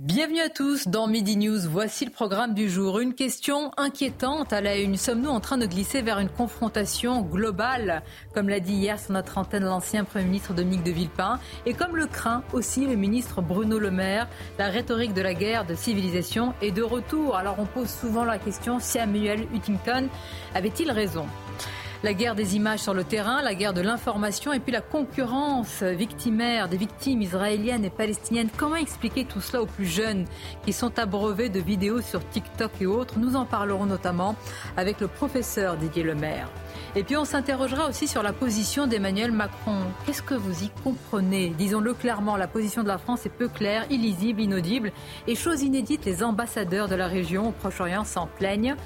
Bienvenue à tous dans Midi News. Voici le programme du jour. Une question inquiétante à la une. Sommes-nous en train de glisser vers une confrontation globale, comme l'a dit hier sur notre antenne l'ancien Premier ministre Dominique de Villepin, et comme le craint aussi le ministre Bruno Le Maire, la rhétorique de la guerre de civilisation est de retour. Alors on pose souvent la question, Samuel Huntington avait-il raison? La guerre des images sur le terrain, la guerre de l'information et puis la concurrence victimaire des victimes israéliennes et palestiniennes. Comment expliquer tout cela aux plus jeunes qui sont abreuvés de vidéos sur TikTok et autres? Nous en parlerons notamment avec le professeur Didier Lemaire. Et puis on s'interrogera aussi sur la position d'Emmanuel Macron. Qu'est-ce que vous y comprenez? Disons-le clairement, la position de la France est peu claire, illisible, inaudible. Et chose inédite, les ambassadeurs de la région au Proche-Orient s'en plaignent.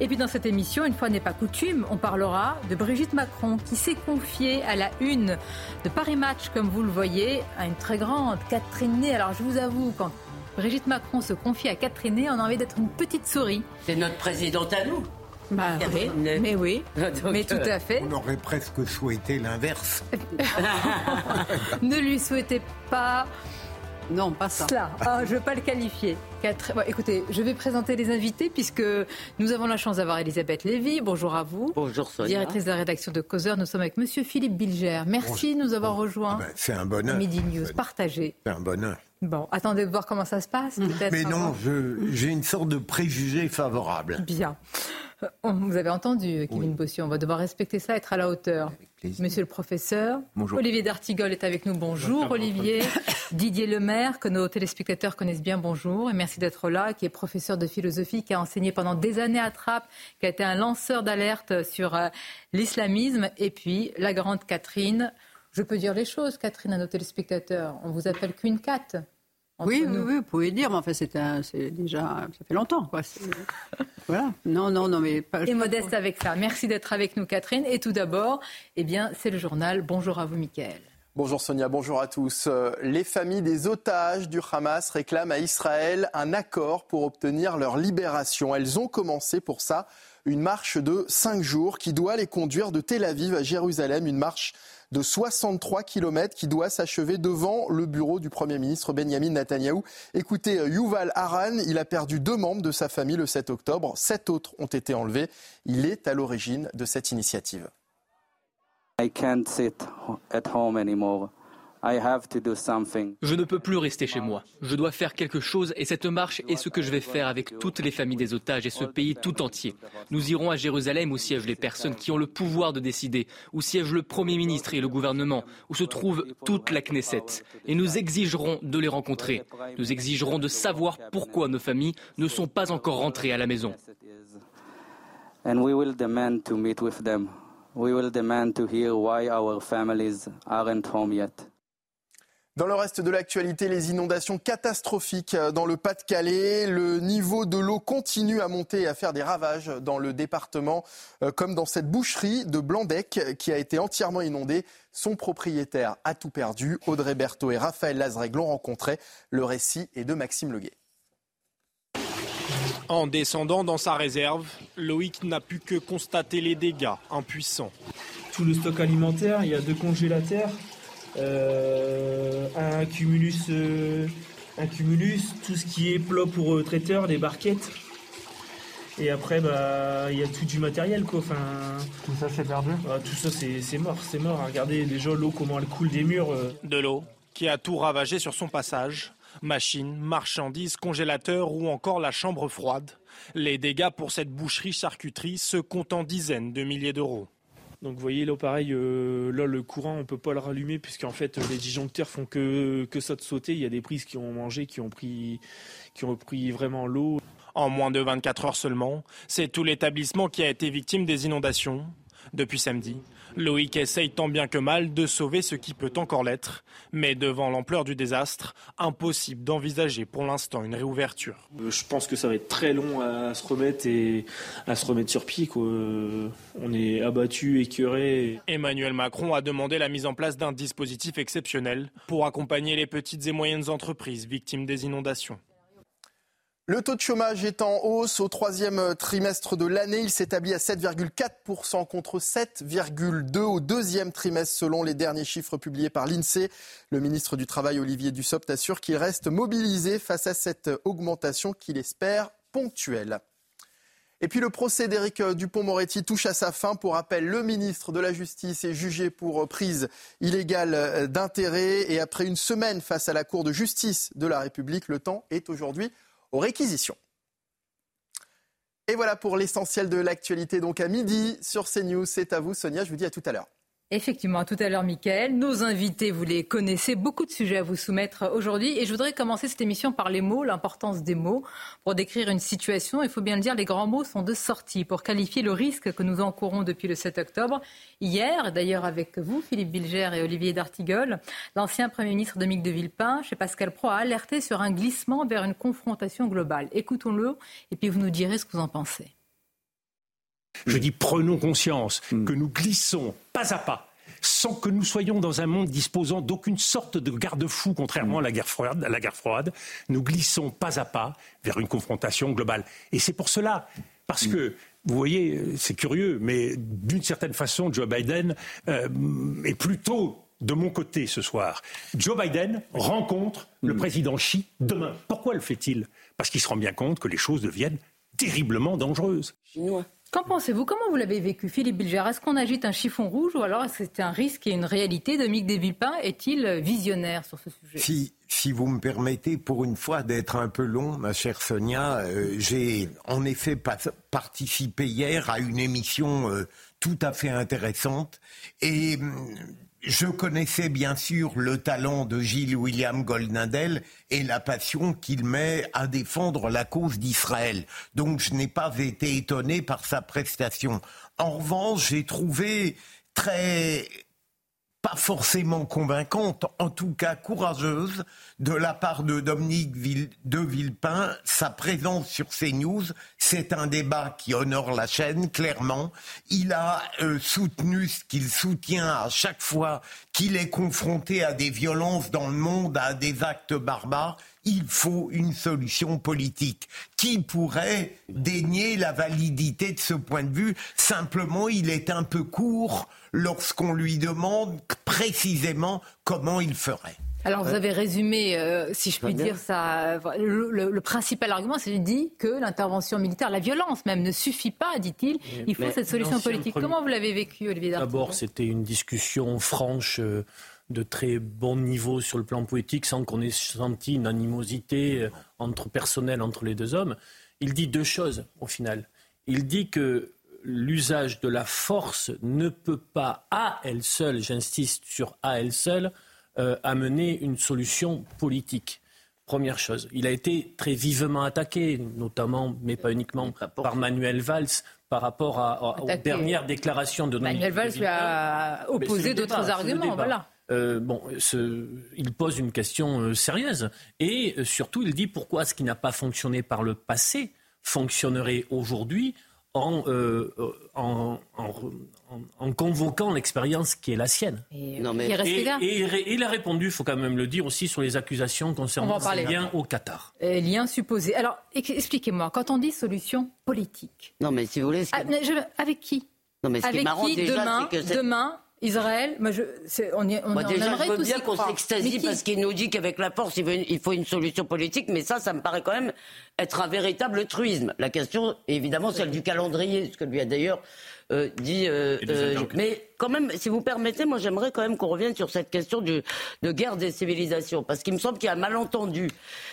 Et puis dans cette émission, une fois n'est pas coutume, on parlera de Brigitte Macron qui s'est confiée à la une de Paris Match, comme vous le voyez, à une très grande Catherine Ney. Alors je vous avoue, quand Brigitte Macron se confie à Catherine Ney, on a envie d'être une petite souris. C'est notre présidente à nous. Bah, oui, mais oui, mais tout à fait. On aurait presque souhaité l'inverse. ne lui souhaitez pas non, pas ça. Cela, ah, je ne veux pas le qualifier. écoutez, je vais présenter les invités puisque nous avons la chance d'avoir Elisabeth Lévy. Bonjour à vous. Bonjour Sonia. Directrice de la rédaction de Causeur. Nous sommes avec Monsieur Philippe Bilger. Merci de nous avoir rejoints. Ah ben, c'est un bonheur. Midi News, partagé. C'est un bonheur. Bon, attendez de voir comment ça se passe. Mais non, j'ai une sorte de préjugé favorable. Bien. Euh, vous avez entendu, Kevin oui. On va devoir respecter ça, être à la hauteur. Monsieur le professeur. Bonjour. Olivier D'Artigol est avec nous. Bonjour, Olivier. Didier Lemaire, que nos téléspectateurs connaissent bien. Bonjour. Et merci d'être là, qui est professeur de philosophie, qui a enseigné pendant des années à Trappes, qui a été un lanceur d'alerte sur euh, l'islamisme. Et puis, la grande Catherine. Je peux dire les choses, Catherine, à nos téléspectateurs. On vous appelle Queen Cat. Oui, oui, oui, vous pouvez dire, mais enfin, c'est déjà, ça fait longtemps, quoi. voilà. Non, non, non, mais pas. Et modeste avec ça. Merci d'être avec nous, Catherine. Et tout d'abord, eh bien, c'est le journal. Bonjour à vous, Mickaël. Bonjour Sonia, bonjour à tous. Euh, les familles des otages du Hamas réclament à Israël un accord pour obtenir leur libération. Elles ont commencé pour ça une marche de cinq jours qui doit les conduire de Tel Aviv à Jérusalem, une marche de 63 km qui doit s'achever devant le bureau du Premier ministre Benjamin Netanyahou. Écoutez, euh, Yuval Haran, il a perdu deux membres de sa famille le 7 octobre. Sept autres ont été enlevés. Il est à l'origine de cette initiative. Je ne peux plus rester chez moi. Je dois faire quelque chose et cette marche est ce que je vais faire avec toutes les familles des otages et ce pays tout entier. Nous irons à Jérusalem où siègent les personnes qui ont le pouvoir de décider, où siège le Premier ministre et le gouvernement, où se trouve toute la Knesset. Et nous exigerons de les rencontrer. Nous exigerons de savoir pourquoi nos familles ne sont pas encore rentrées à la maison. And we will demand to meet with them. We will demand to hear why our families aren't home yet. Dans le reste de l'actualité, les inondations catastrophiques dans le Pas-de-Calais. Le niveau de l'eau continue à monter et à faire des ravages dans le département, euh, comme dans cette boucherie de Blandec qui a été entièrement inondée. Son propriétaire a tout perdu. Audrey Berthaud et Raphaël Lazreg l'ont rencontré. Le récit est de Maxime Leguet. En descendant dans sa réserve, Loïc n'a pu que constater les dégâts, impuissant. Tout le stock alimentaire, il y a deux congélateurs, euh, un cumulus, euh, un cumulus, tout ce qui est plat pour euh, traiteur, les barquettes. Et après, bah, il y a tout du matériel, quoi. Enfin, tout ça, c'est perdu. Bah, tout ça, c'est mort, c'est mort. Regardez déjà l'eau comment elle coule des murs. De l'eau qui a tout ravagé sur son passage. Machines, marchandises, congélateurs ou encore la chambre froide. Les dégâts pour cette boucherie-charcuterie se comptent en dizaines de milliers d'euros. Donc vous voyez là pareil, euh, là le courant on peut pas le rallumer puisqu'en fait les disjoncteurs font que, que ça de sauter. Il y a des prises qui ont mangé, qui ont pris, qui ont pris vraiment l'eau. En moins de 24 heures seulement, c'est tout l'établissement qui a été victime des inondations. Depuis samedi, Loïc essaye tant bien que mal de sauver ce qui peut encore l'être, mais devant l'ampleur du désastre, impossible d'envisager pour l'instant une réouverture. Euh, je pense que ça va être très long à se remettre et à se remettre sur pied. On est abattu, écœuré. Emmanuel Macron a demandé la mise en place d'un dispositif exceptionnel pour accompagner les petites et moyennes entreprises victimes des inondations. Le taux de chômage est en hausse au troisième trimestre de l'année. Il s'établit à 7,4% contre 7,2% au deuxième trimestre selon les derniers chiffres publiés par l'INSEE. Le ministre du Travail Olivier Dussopt assure qu'il reste mobilisé face à cette augmentation qu'il espère ponctuelle. Et puis le procès d'Éric Dupont-Moretti touche à sa fin. Pour rappel, le ministre de la Justice est jugé pour prise illégale d'intérêt. Et après une semaine face à la Cour de justice de la République, le temps est aujourd'hui aux réquisitions. Et voilà pour l'essentiel de l'actualité. Donc à midi sur CNews, c'est à vous Sonia, je vous dis à tout à l'heure. Effectivement, tout à l'heure, Mickaël. Nos invités, vous les connaissez, beaucoup de sujets à vous soumettre aujourd'hui. Et je voudrais commencer cette émission par les mots, l'importance des mots. Pour décrire une situation, il faut bien le dire, les grands mots sont de sortie pour qualifier le risque que nous encourons depuis le 7 octobre. Hier, d'ailleurs avec vous, Philippe Bilger et Olivier D'Artigol, l'ancien Premier ministre Dominique de Villepin, chez Pascal Pro, a alerté sur un glissement vers une confrontation globale. Écoutons-le et puis vous nous direz ce que vous en pensez. Je dis prenons conscience hmm. que nous glissons pas à pas sans que nous soyons dans un monde disposant d'aucune sorte de garde-fou, contrairement à la guerre, froide, à la guerre froide. Nous glissons pas à pas vers une confrontation globale. Et c'est pour cela, parce que vous voyez, c'est curieux, mais d'une certaine façon, Joe Biden euh, est plutôt de mon côté ce soir. Joe Biden rencontre le hmm. président Xi demain. Pourquoi le fait-il? Parce qu'il se rend bien compte que les choses deviennent terriblement dangereuses. Chinois. Qu'en pensez-vous? Comment vous l'avez vécu, Philippe Bilger? Est-ce qu'on agite un chiffon rouge ou alors est-ce que c'est un risque et une réalité? Dominique Desvillepin est-il visionnaire sur ce sujet? Si, si vous me permettez, pour une fois, d'être un peu long, ma chère Sonia, euh, j'ai en effet participé hier à une émission euh, tout à fait intéressante et hum, je connaissais bien sûr le talent de Gilles William Goldnadel et la passion qu'il met à défendre la cause d'Israël. Donc je n'ai pas été étonné par sa prestation. En revanche, j'ai trouvé très pas forcément convaincante, en tout cas courageuse, de la part de Dominique de Villepin. Sa présence sur CNews, c'est un débat qui honore la chaîne, clairement. Il a euh, soutenu ce qu'il soutient à chaque fois qu'il est confronté à des violences dans le monde, à des actes barbares il faut une solution politique. Qui pourrait dénier la validité de ce point de vue Simplement, il est un peu court lorsqu'on lui demande précisément comment il ferait. Alors vous avez résumé, euh, si je puis dire ça, le, principal argument, c'est dit que l'intervention militaire, la violence même, ne suffit pas, dit-il. Il faut cette solution politique. Comment vous l'avez vécu, Olivier D'abord, c'était une discussion franche. Euh, de très bon niveau sur le plan politique sans qu'on ait senti une animosité euh, entre personnel entre les deux hommes. Il dit deux choses au final. Il dit que l'usage de la force ne peut pas à elle seule, j'insiste sur à elle seule, euh, amener une solution politique. Première chose. Il a été très vivement attaqué, notamment, mais pas uniquement, par Manuel Valls par rapport à, aux dernières déclarations de Manuel Valls lui a opposé d'autres arguments. Voilà. Euh, bon, il pose une question euh, sérieuse. Et euh, surtout, il dit pourquoi ce qui n'a pas fonctionné par le passé fonctionnerait aujourd'hui en, en, convoquant l'expérience qui est la sienne. Et, non, mais... il a répondu, il faut quand même le dire aussi, sur les accusations concernant ses liens au Qatar. liens supposés. Alors, expliquez-moi, quand on dit solution politique. Non, mais si vous voulez. Ah, avec qui? Non, mais ce avec qui est marrant, qui déjà, demain, que demain Israël, moi je, on, y, on, moi déjà, je veux bien qu'on s'extasie parce qu'il nous dit qu'avec la force, il, faut une solution politique, mais ça, ça me paraît quand même être un véritable truisme. La question, évidemment, celle du calendrier, ce que lui a d'ailleurs euh, dit. Euh, euh, mais quand même, si vous permettez, moi j'aimerais quand même qu'on revienne sur cette question de guerre des civilisations, parce qu'il me semble qu'il y a un malentendu.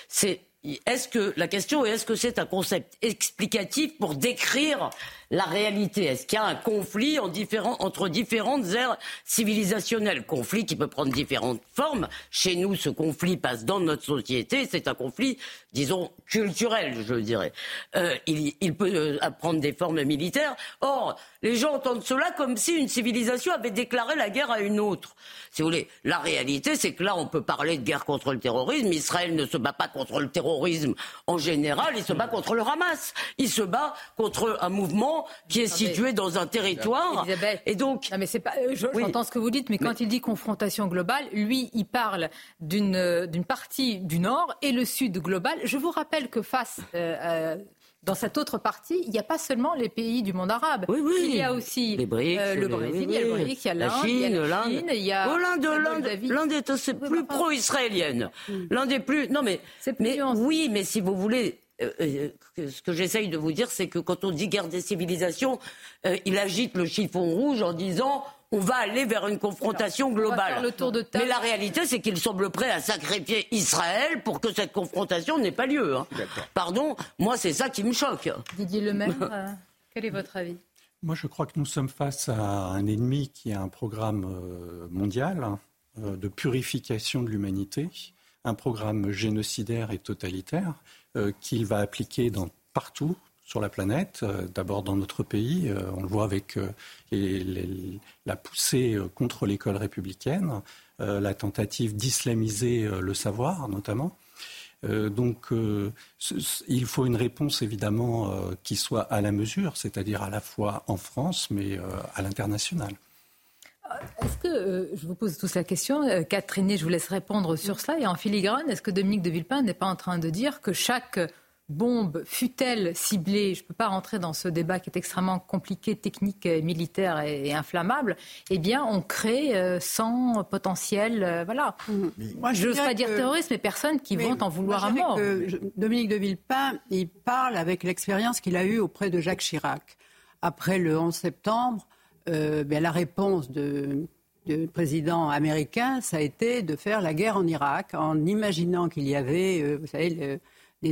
C'est est-ce que la question est est-ce que c'est un concept explicatif pour décrire la réalité Est-ce qu'il y a un conflit entre différentes aires civilisationnelles? Conflit qui peut prendre différentes formes. Chez nous, ce conflit passe dans notre société. C'est un conflit, disons, culturel, je dirais. Euh, il, peut euh, prendre des formes militaires. Or, les gens entendent cela comme si une civilisation avait déclaré la guerre à une autre. Si vous voulez, la réalité, c'est que là, on peut parler de guerre contre le terrorisme. Israël ne se bat pas contre le terrorisme en général, il se bat contre le Hamas. Il se bat contre un mouvement qui est situé dans un territoire. et donc, non mais c'est pas. Euh, j'entends ce que vous dites, mais quand il dit confrontation globale, lui, il parle d'une d'une partie du Nord et le Sud global. Je vous rappelle que face euh, dans cette autre partie, il n'y a pas seulement les pays du monde arabe. Oui, oui. Il y a aussi les BRICS, euh, le Brésil, il y a le BRICS, il y a l'Inde, il y a la Chine, il y a oh, l'Inde. L'Inde est aussi plus pro-israélienne. L'Inde est plus. Non, mais, mais oui, mais si vous voulez, euh, euh, ce que j'essaye de vous dire, c'est que quand on dit guerre des civilisations, il agite le chiffon rouge en disant on va aller vers une confrontation globale. Mais la réalité, c'est qu'il semble prêt à sacrifier Israël pour que cette confrontation n'ait pas lieu. Hein. Pardon, moi, c'est ça qui me choque. Didier Lemaire, euh, quel est votre avis? Moi, je crois que nous sommes face à un ennemi qui a un programme euh, mondial hein, euh, de purification de l'humanité, un programme génocidaire et totalitaire qu'il va appliquer partout, sur la planète, euh, d'abord dans notre pays. Euh, on le voit avec euh, la poussée contre l'école républicaine, la tentative d'islamiser le savoir notamment. donc il faut une réponse évidemment qui soit à la mesure, c'est-à-dire à la fois en France mais à l'international. Est-ce que, je vous pose tous la question, Catherine, je vous laisse répondre sur cela, et en filigrane, est-ce que Dominique de Villepin n'est pas en train de dire que chaque bombe fut-elle ciblée, je ne peux pas rentrer dans ce débat qui est extrêmement compliqué, technique, militaire et, inflammable, eh bien, on crée euh, sans potentiel, euh, voilà. Mmh. Moi, je n'ose pas dire terroriste, mais personne qui vont en vouloir à mort. Dominique de Villepin, il parle avec l'expérience qu'il a eue auprès de Jacques Chirac. Après le 11 septembre, euh, ben, la réponse de, du président américain, ça a été de faire la guerre en Irak, en imaginant qu'il y avait, vous savez, le,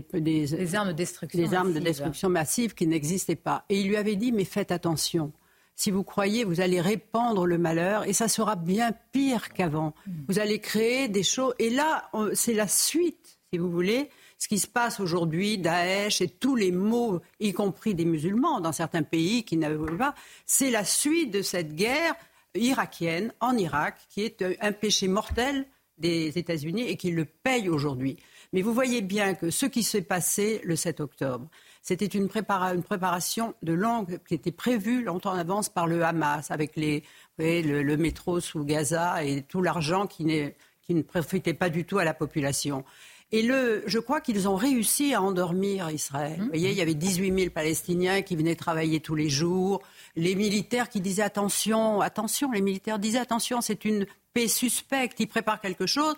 des, armes de destruction, des armes de destruction massive qui n'existaient pas. Et il lui avait dit, mais faites attention. Si vous croyez, vous allez répandre le malheur et ça sera bien pire qu'avant. Mm. Vous allez créer des choses. Et là, c'est la suite, si vous voulez, ce qui se passe aujourd'hui, Daesh et tous les maux, y compris des musulmans dans certains pays qui n'avaient pas, c'est la suite de cette guerre irakienne en Irak, qui est un péché mortel des États-Unis et qui le paye aujourd'hui. Mais vous voyez bien que ce qui s'est passé le 7 octobre, c'était une, préparation de longue qui était prévue longtemps en avance par le Hamas, avec le, métro sous Gaza et tout l'argent qui, ne profitait pas du tout à la population. Et le, je crois qu'ils ont réussi à endormir Israël. Vous voyez, il y avait 18 000 Palestiniens qui venaient travailler tous les jours. Les militaires qui disaient attention, attention, les militaires disaient attention, c'est une paix suspecte, ils préparent quelque chose.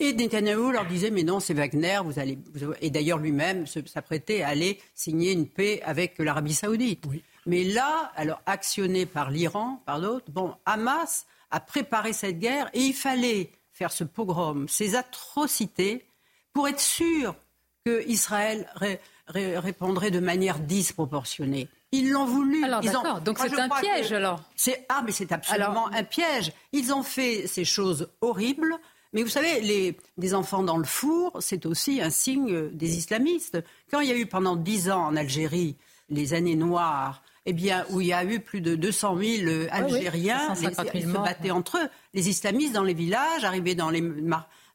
Et Netanyahu leur disait mais non c'est Wagner, vous allez et d'ailleurs lui-même s'apprêtait à aller signer une paix avec l'Arabie Saoudite. Mais là, alors actionné par l'Iran, par d'autres, bon, Hamas a préparé cette guerre et il fallait faire ce pogrom, ces atrocités, pour être sûr que Israël répondrait de manière disproportionnée. Ils l'ont voulu. Alors d'accord, donc c'est un piège alors. ah mais c'est absolument un piège. Ils ont fait ces choses horribles mais vous savez, les, des enfants dans le four, c'est aussi un signe des islamistes. Quand il y a eu pendant dix ans en Algérie les années noires, eh bien, où il y a eu plus de 200 000 euh, Algériens qui se battaient entre eux. Les islamistes dans les villages, arrivaient dans les,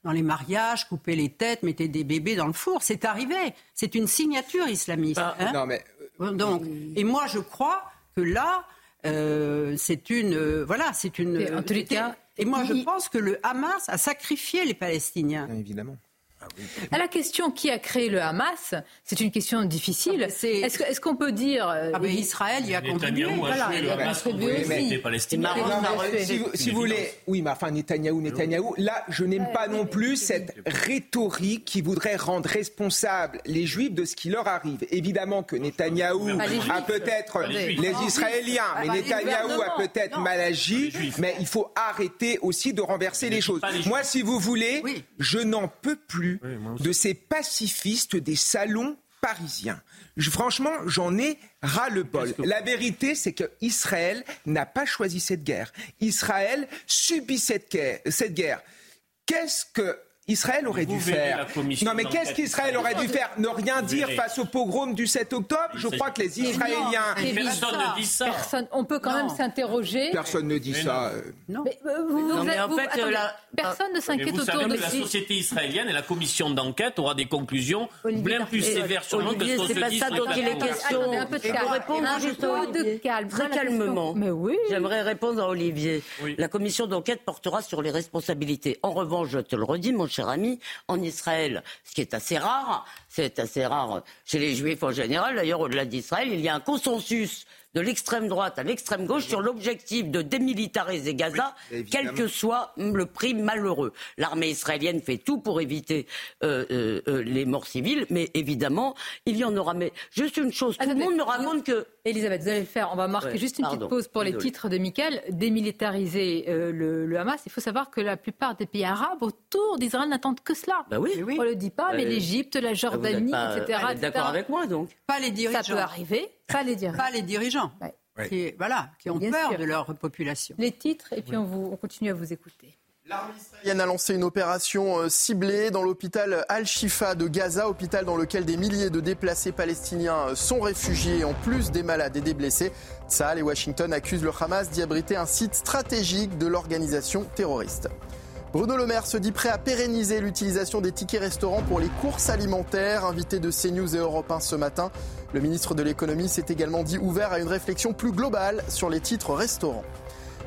dans les mariages, coupaient les têtes, mettaient des bébés dans le four. C'est arrivé. C'est une signature islamiste. Ah, hein. non, mais... Euh, Donc, et moi, je crois que là, euh, c'est une, voilà, c'est une. En tous les cas, et moi, je pense que le Hamas a sacrifié les Palestiniens. évidemment. À la question qui a créé le Hamas, c'est une question difficile. Ah, est-ce qu'on peut dire euh, ah, Israël y a contribué Voilà, il a contribué aussi. Si, si vous voulez, oui, mais enfin Netanyahou, Netanyahou. Là, je n'aime pas non plus cette rhétorique qui voudrait rendre responsables les Juifs de ce qui leur arrive. Évidemment que Netanyahou a peut-être les Israéliens, mais Netanyahou a peut-être mal agi. Mais il faut arrêter aussi de renverser les choses. Moi, si vous voulez, je n'en peux plus plus de ces pacifistes des salons parisiens. franchement, j'en ai ras le bol. La vérité, c'est que Israël n'a pas choisi cette guerre. Israël subit cette guerre. Cette guerre. Qu'est-ce que Israël aurait dû faire. Non, mais qu'est-ce qu'Israël aurait dû faire Ne rien dire face au pogrom du 7 octobre Je crois que les Israéliens. personne ne dit ça. on peut quand même s'interroger. Personne ne dit ça. Non. Mais, en fait, personne ne s'inquiète autour de La société israélienne et la commission d'enquête aura des conclusions bien plus sévères sur le monde que ce qu'on se dit. C'est pas ça dont il est question. Un peu de calme. Un peu de calme. Très calmement. Mais oui. J'aimerais répondre à Olivier. La commission d'enquête portera sur les responsabilités. En revanche, je te le redis, mon cher ami, en Israël, ce qui est assez rare, c'est assez rare chez les juifs en général, d'ailleurs au-delà d'Israël, il y a un consensus de l'extrême droite à l'extrême gauche sur l'objectif de démilitariser Gaza, quel que soit le prix malheureux. L'armée israélienne fait tout pour éviter euh, euh, euh, les morts civiles, mais évidemment, il y en aura. Mais juste une chose, tout le monde me raconte que. Elisabeth, vous allez le faire. On va marquer juste une petite pause pour les titres de Michael. Démilitariser le, Hamas. Il faut savoir que la plupart des pays arabes autour d'Israël n'attendent que cela. Bah oui. On le dit pas, mais l'Égypte, la Jordanie, etc. D'accord avec moi donc. Pas les dirigeants. Ça peut arriver. Pas les dirigeants. Pas les dirigeants. Qui, voilà, qui ont peur de leur population. Les titres, et puis on, vous, on continue à vous écouter. L'armée israélienne a lancé une opération euh, ciblée dans l'hôpital Al-Shifa de Gaza, hôpital dans lequel des milliers de déplacés palestiniens euh, sont réfugiés, en plus des malades et des blessés. Tsahal et Washington accusent le Hamas d'y abriter un site stratégique de l'organisation terroriste. Bruno Le Maire se dit prêt à pérenniser l'utilisation des tickets restaurants pour les courses alimentaires. Invité de CNews et Europe 1 ce matin, le ministre de l'économie s'est également dit ouvert à une réflexion plus globale sur les titres restaurants.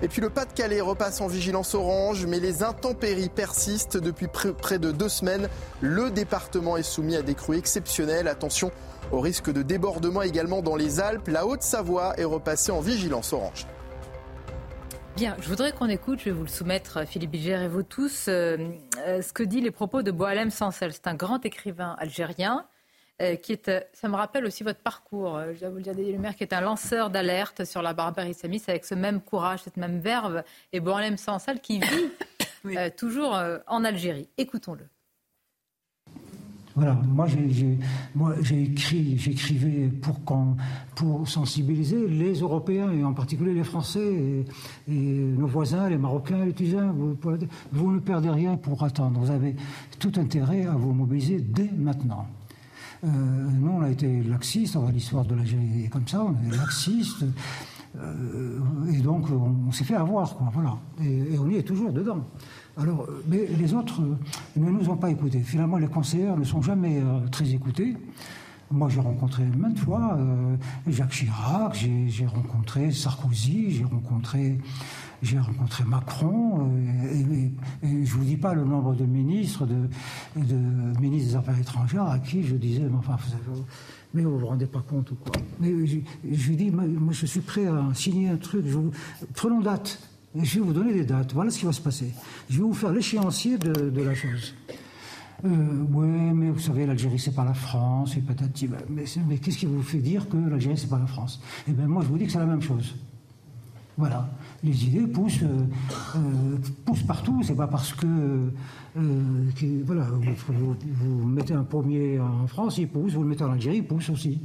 Et puis le Pas-de-Calais repasse en vigilance orange, mais les intempéries persistent depuis près de deux semaines. Le département est soumis à des crues exceptionnelles. Attention au risque de débordement également dans les Alpes. La Haute-Savoie est repassée en vigilance orange. Bien, je voudrais qu'on écoute, je vais vous le soumettre, Philippe Bilger et vous tous, euh, euh, ce que dit les propos de Boalem Sansel. C'est un grand écrivain algérien euh, qui est, ça me rappelle aussi votre parcours, je dois vous le dire, le maire qui est un lanceur d'alerte sur la barbarie islamiste avec ce même courage, cette même verve, et Boalem Sansel qui vit toujours en Algérie. Écoutons-le. Voilà, moi j'ai, écrit, j'écrivais pour, sensibiliser les Européens et en particulier les Français et, nos voisins, les Marocains, les Tunisiens. Vous, ne perdez rien pour attendre. Vous avez tout intérêt à vous mobiliser dès maintenant. Euh, nous, on a été laxistes, l'histoire de l'Algérie est comme ça, on est laxistes. Euh, et donc, on, s'est fait avoir, quoi, voilà. Et, on y est toujours dedans. Alors, euh, mais les autres euh, ne nous ont pas écoutés. Finalement, les conseillers ne sont jamais euh, très écoutés. Moi, j'ai rencontré maintes fois Jacques Chirac, j'ai rencontré Sarkozy, j'ai rencontré, rencontré Macron. et, je je vous dis pas le nombre de ministres, de, ministres des Affaires étrangères à qui je disais, mais vous, mais vous rendez pas compte ou quoi? Mais je, lui dis, moi, je suis prêt à signer un truc. prenons date je vais vous donner des dates. Voilà ce qui va se passer. Je vais vous faire l'échéancier de, la chose. Euh, oui, mais vous savez, l'Algérie, c'est pas la France, et patati. Mais, mais qu'est-ce qui vous fait dire que l'Algérie, c'est pas la France? Eh bien, moi, je vous dis que c'est la même chose. Voilà. Les idées poussent, euh, euh, poussent partout. C'est pas parce que, voilà, vous, vous, mettez un pommier en France, il pousse. Vous le mettez en Algérie, il pousse aussi.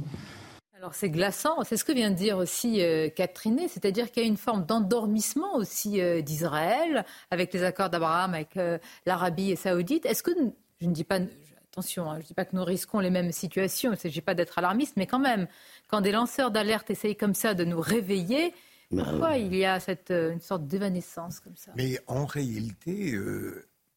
Alors c'est glaçant, c'est ce que vient de dire aussi euh, Catherine, c'est-à-dire qu'il y a une forme d'endormissement aussi euh, d'Israël avec les accords d'Abraham avec euh, l'Arabie saoudite. Est-ce que, je ne dis pas, attention, hein, je ne dis pas que nous risquons les mêmes situations, il ne s'agit pas d'être alarmiste, mais quand même, quand des lanceurs d'alerte essayent comme ça de nous réveiller, pourquoi il y a cette, une sorte d'évanescence comme ça? Mais en réalité,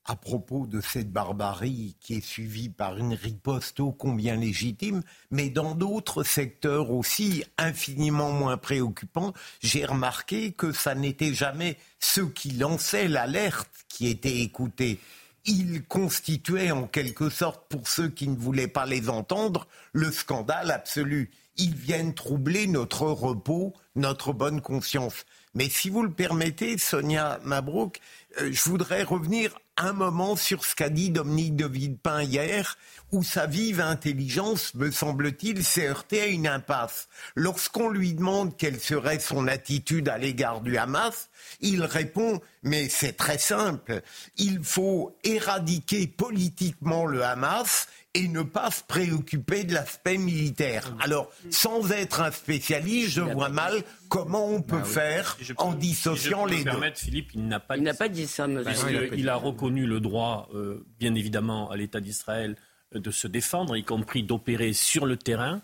à propos de cette barbarie qui est suivie par une riposte ô combien légitime, mais dans d'autres secteurs aussi infiniment moins préoccupants, j'ai remarqué que ça n'était jamais ceux qui lançaient l'alerte qui étaient écoutés. Ils constituaient en quelque sorte, pour ceux qui ne voulaient pas les entendre, le scandale absolu. Ils viennent troubler notre repos notre bonne conscience. Mais si vous le permettez, Sonia Mabrouk, euh, je voudrais revenir un moment sur ce qu'a dit Dominique de Villepin hier, où sa vive intelligence, me semble-t-il, s'est heurtée à une impasse. Lorsqu'on lui demande quelle serait son attitude à l'égard du Hamas, il répond, mais c'est très simple, il faut éradiquer politiquement le Hamas et ne pas se préoccuper de l'aspect militaire. Alors, sans être un spécialiste, je vois mal comment on peut bah faire en dissociant les deux. Philippe, il n'a pas, dit ça, Parce qu'il a reconnu le droit, euh, bien évidemment, à l'État d'Israël euh, de se défendre, y compris d'opérer sur le terrain.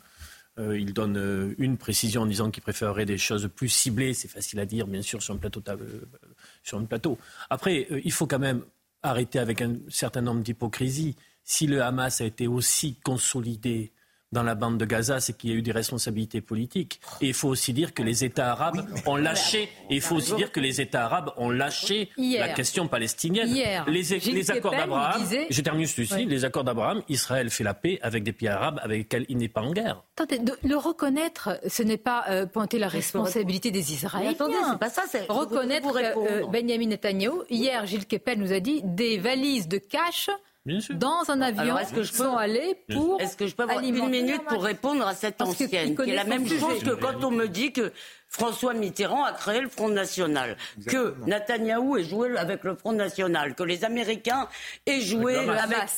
Euh, il donne une précision en disant qu'il préférerait des choses plus ciblées. C'est facile à dire, bien sûr, sur un plateau. sur un plateau. Après, il faut quand même arrêter avec un certain nombre d'hypocrisies si le Hamas a été aussi consolidé dans la bande de Gaza, c'est qu'il y a eu des responsabilités politiques. Et il faut aussi dire que les États arabes ont lâché. Et il faut aussi dire que les États arabes ont lâché la question palestinienne. les, accords d'Abraham. Je termine juste ici. Les accords d'Abraham. Israël fait la paix avec des pays arabes avec lesquels il n'est pas en guerre. Attendez, le reconnaître, ce n'est pas euh, pointer la responsabilité des Israéliens. attendez, c'est pas ça. C'est reconnaître euh, Benjamin Netanyahu. Hier, Gilles Kepel nous a dit des valises de cash dans un avion est-ce que je peux, sont allés pour. Est-ce que je peux avoir une minute pour répondre à cette ancienne, qui est la même chose que quand on me dit que François Mitterrand a créé le Front National, que Netanyahou ait joué avec le Front National, que les Américains aient joué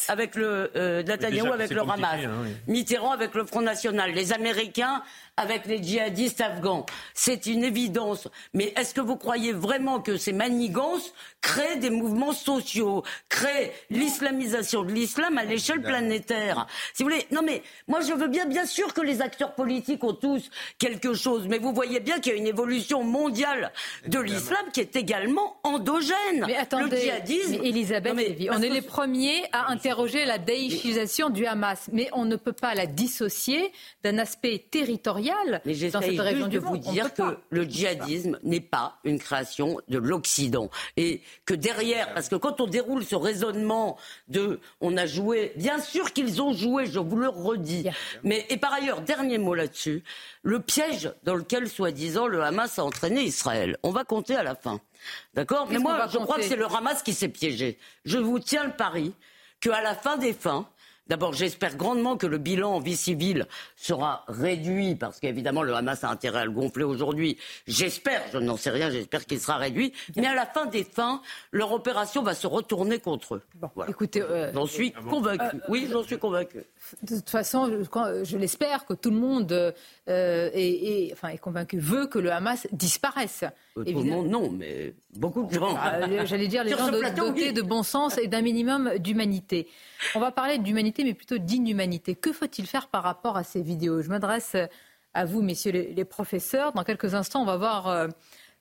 avec, le euh, Netanyahou avec le Hamas, hein, Mitterrand avec le Front National, les Américains avec les djihadistes afghans. C'est une évidence. Mais est-ce que vous croyez vraiment que ces manigances créent des mouvements sociaux, créent l'islamisation de l'islam à l'échelle planétaire? Si vous voulez, non mais moi je veux bien, bien sûr que les acteurs politiques ont tous quelque chose, mais vous voyez bien qu'il y a une évolution mondiale de l'islam qui est également endogène. Mais attendez, le djihadisme. Elisabeth on est les premiers à interroger la daïchisation du Hamas, mais on ne peut pas la dissocier d'un aspect territorial mais région juste de vous dire que le djihadisme n'est pas une création de l'Occident et que derrière, parce que quand on déroule ce raisonnement de, on a joué, bien sûr qu'ils ont joué, je vous le redis, mais et par ailleurs, dernier mot là-dessus, le piège dans lequel, soi-disant, le Hamas a entraîné Israël. On va compter à la fin. D'accord Mais moi, je crois que c'est le Hamas qui s'est piégé. Je vous tiens le pari qu'à la fin des fins, D'abord, j'espère grandement que le bilan en vie civile sera réduit, parce qu'évidemment, le Hamas a intérêt à le gonfler aujourd'hui. J'espère, je n'en sais rien, j'espère qu'il sera réduit. Mais à la fin des fins, leur opération va se retourner contre eux. Écoutez, euh, j'en suis convaincu. Euh, oui, j'en suis convaincu. De toute façon, je, l'espère que tout le monde euh, est, enfin, est convaincu, veut que le Hamas disparaisse. Tout le monde, non, mais beaucoup de gens. Ah, j'allais dire les gens dotés de bon sens et d'un minimum d'humanité. On va parler d'humanité, mais plutôt d'inhumanité. Que faut-il faire par rapport à ces vidéos? Je m'adresse à vous, messieurs les, professeurs. Dans quelques instants, on va voir euh,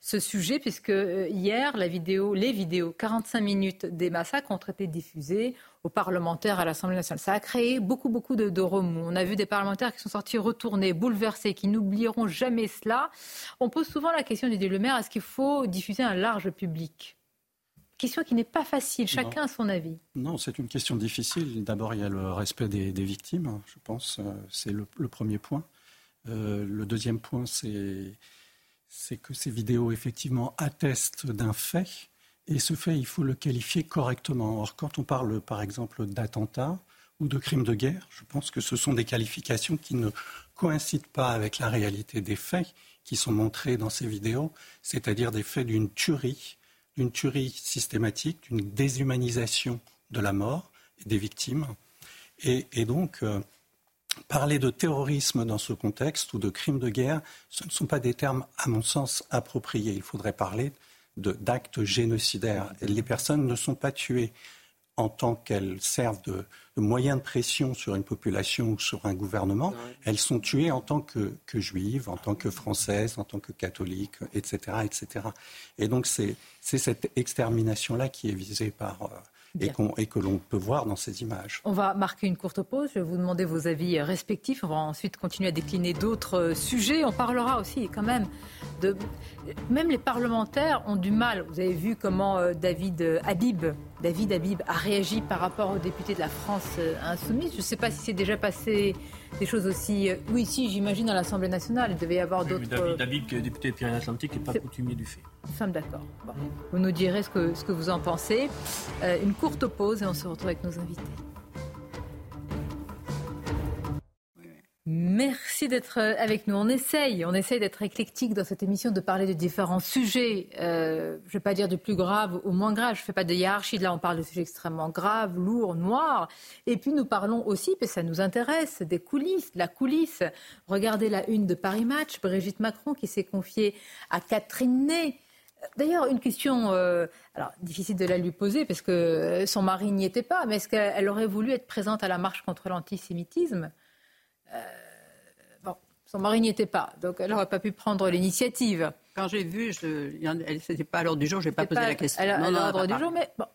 ce sujet, puisque euh, hier, les vidéos 45 minutes des massacres ont été diffusées aux parlementaires à l'Assemblée nationale. Ça a créé beaucoup, beaucoup de, remous. On a vu des parlementaires qui sont sortis retournés, bouleversés, qui n'oublieront jamais cela. On pose souvent la question, Didier Le Maire, est-ce qu'il faut diffuser un large public? Question qui n'est pas facile. Chacun a son avis. Non, c'est une question difficile. D'abord, il y a le respect des, victimes, je pense. Euh, c'est le, premier point. Euh, le deuxième point, c'est, que ces vidéos, effectivement, attestent d'un fait. Et ce fait, il faut le qualifier correctement. Or, quand on parle, par exemple, d'attentats ou de crimes de guerre, je pense que ce sont des qualifications qui ne coïncident pas avec la réalité des faits qui sont montrés dans ces vidéos, c'est-à-dire des faits d'une tuerie d'une tuerie systématique, d'une déshumanisation de la mort et des victimes. Et, donc, euh, parler de terrorisme dans ce contexte ou de crimes de guerre, ce ne sont pas des termes, à mon sens, appropriés. Il faudrait parler d'actes génocidaires. Les personnes ne sont pas tuées en tant qu'elles servent de, moyens de pression sur une population ou sur un gouvernement, elles sont tuées en tant que, juives, en tant que françaises, en tant que catholiques, etc. etc. Et donc c'est cette extermination-là qui est visée par... Euh, et, et, que l'on peut voir dans ces images. On va marquer une courte pause. Je vais vous demander vos avis respectifs. On va ensuite continuer à décliner d'autres euh, sujets. On parlera aussi quand même de... Même les parlementaires ont du mal. Vous avez vu comment euh, David Habib David Habib a réagi par rapport aux députés de la France euh, insoumise. Je ne sais pas si c'est déjà passé des choses aussi. Euh, oui, si, j'imagine, dans l'Assemblée nationale. Il devait y avoir d'autres. David Habib, qui est député de Pyrénées-Atlantiques, n'est pas coutumier du fait. Nous sommes d'accord. Vous nous direz ce que, ce que vous en pensez. une courte pause et on se retrouve avec nos invités. Merci d'être euh, avec nous. On essaye, on essaye d'être éclectique dans cette émission, de parler de différents sujets. Euh, je ne vais pas dire du plus grave au moins grave. Je ne fais pas de hiérarchie. Là, on parle de sujets extrêmement graves, lourds, noirs. Et puis, nous parlons aussi, parce que ça nous intéresse, des coulisses, la coulisse. Regardez la une de Paris Match, Brigitte Macron qui s'est confiée à Catherine Ney. D'ailleurs, une question, euh, alors difficile de la lui poser parce que son mari n'y était pas, mais est-ce qu'elle aurait voulu être présente à la marche contre l'antisémitisme? Bon, son mari n'y était pas, donc elle n'aurait pas pu prendre l'initiative. Quand j'ai vu, elle n'était pas à l'ordre du jour, je n'ai pas posé la question. Elle, à l'ordre du jour, mais bon,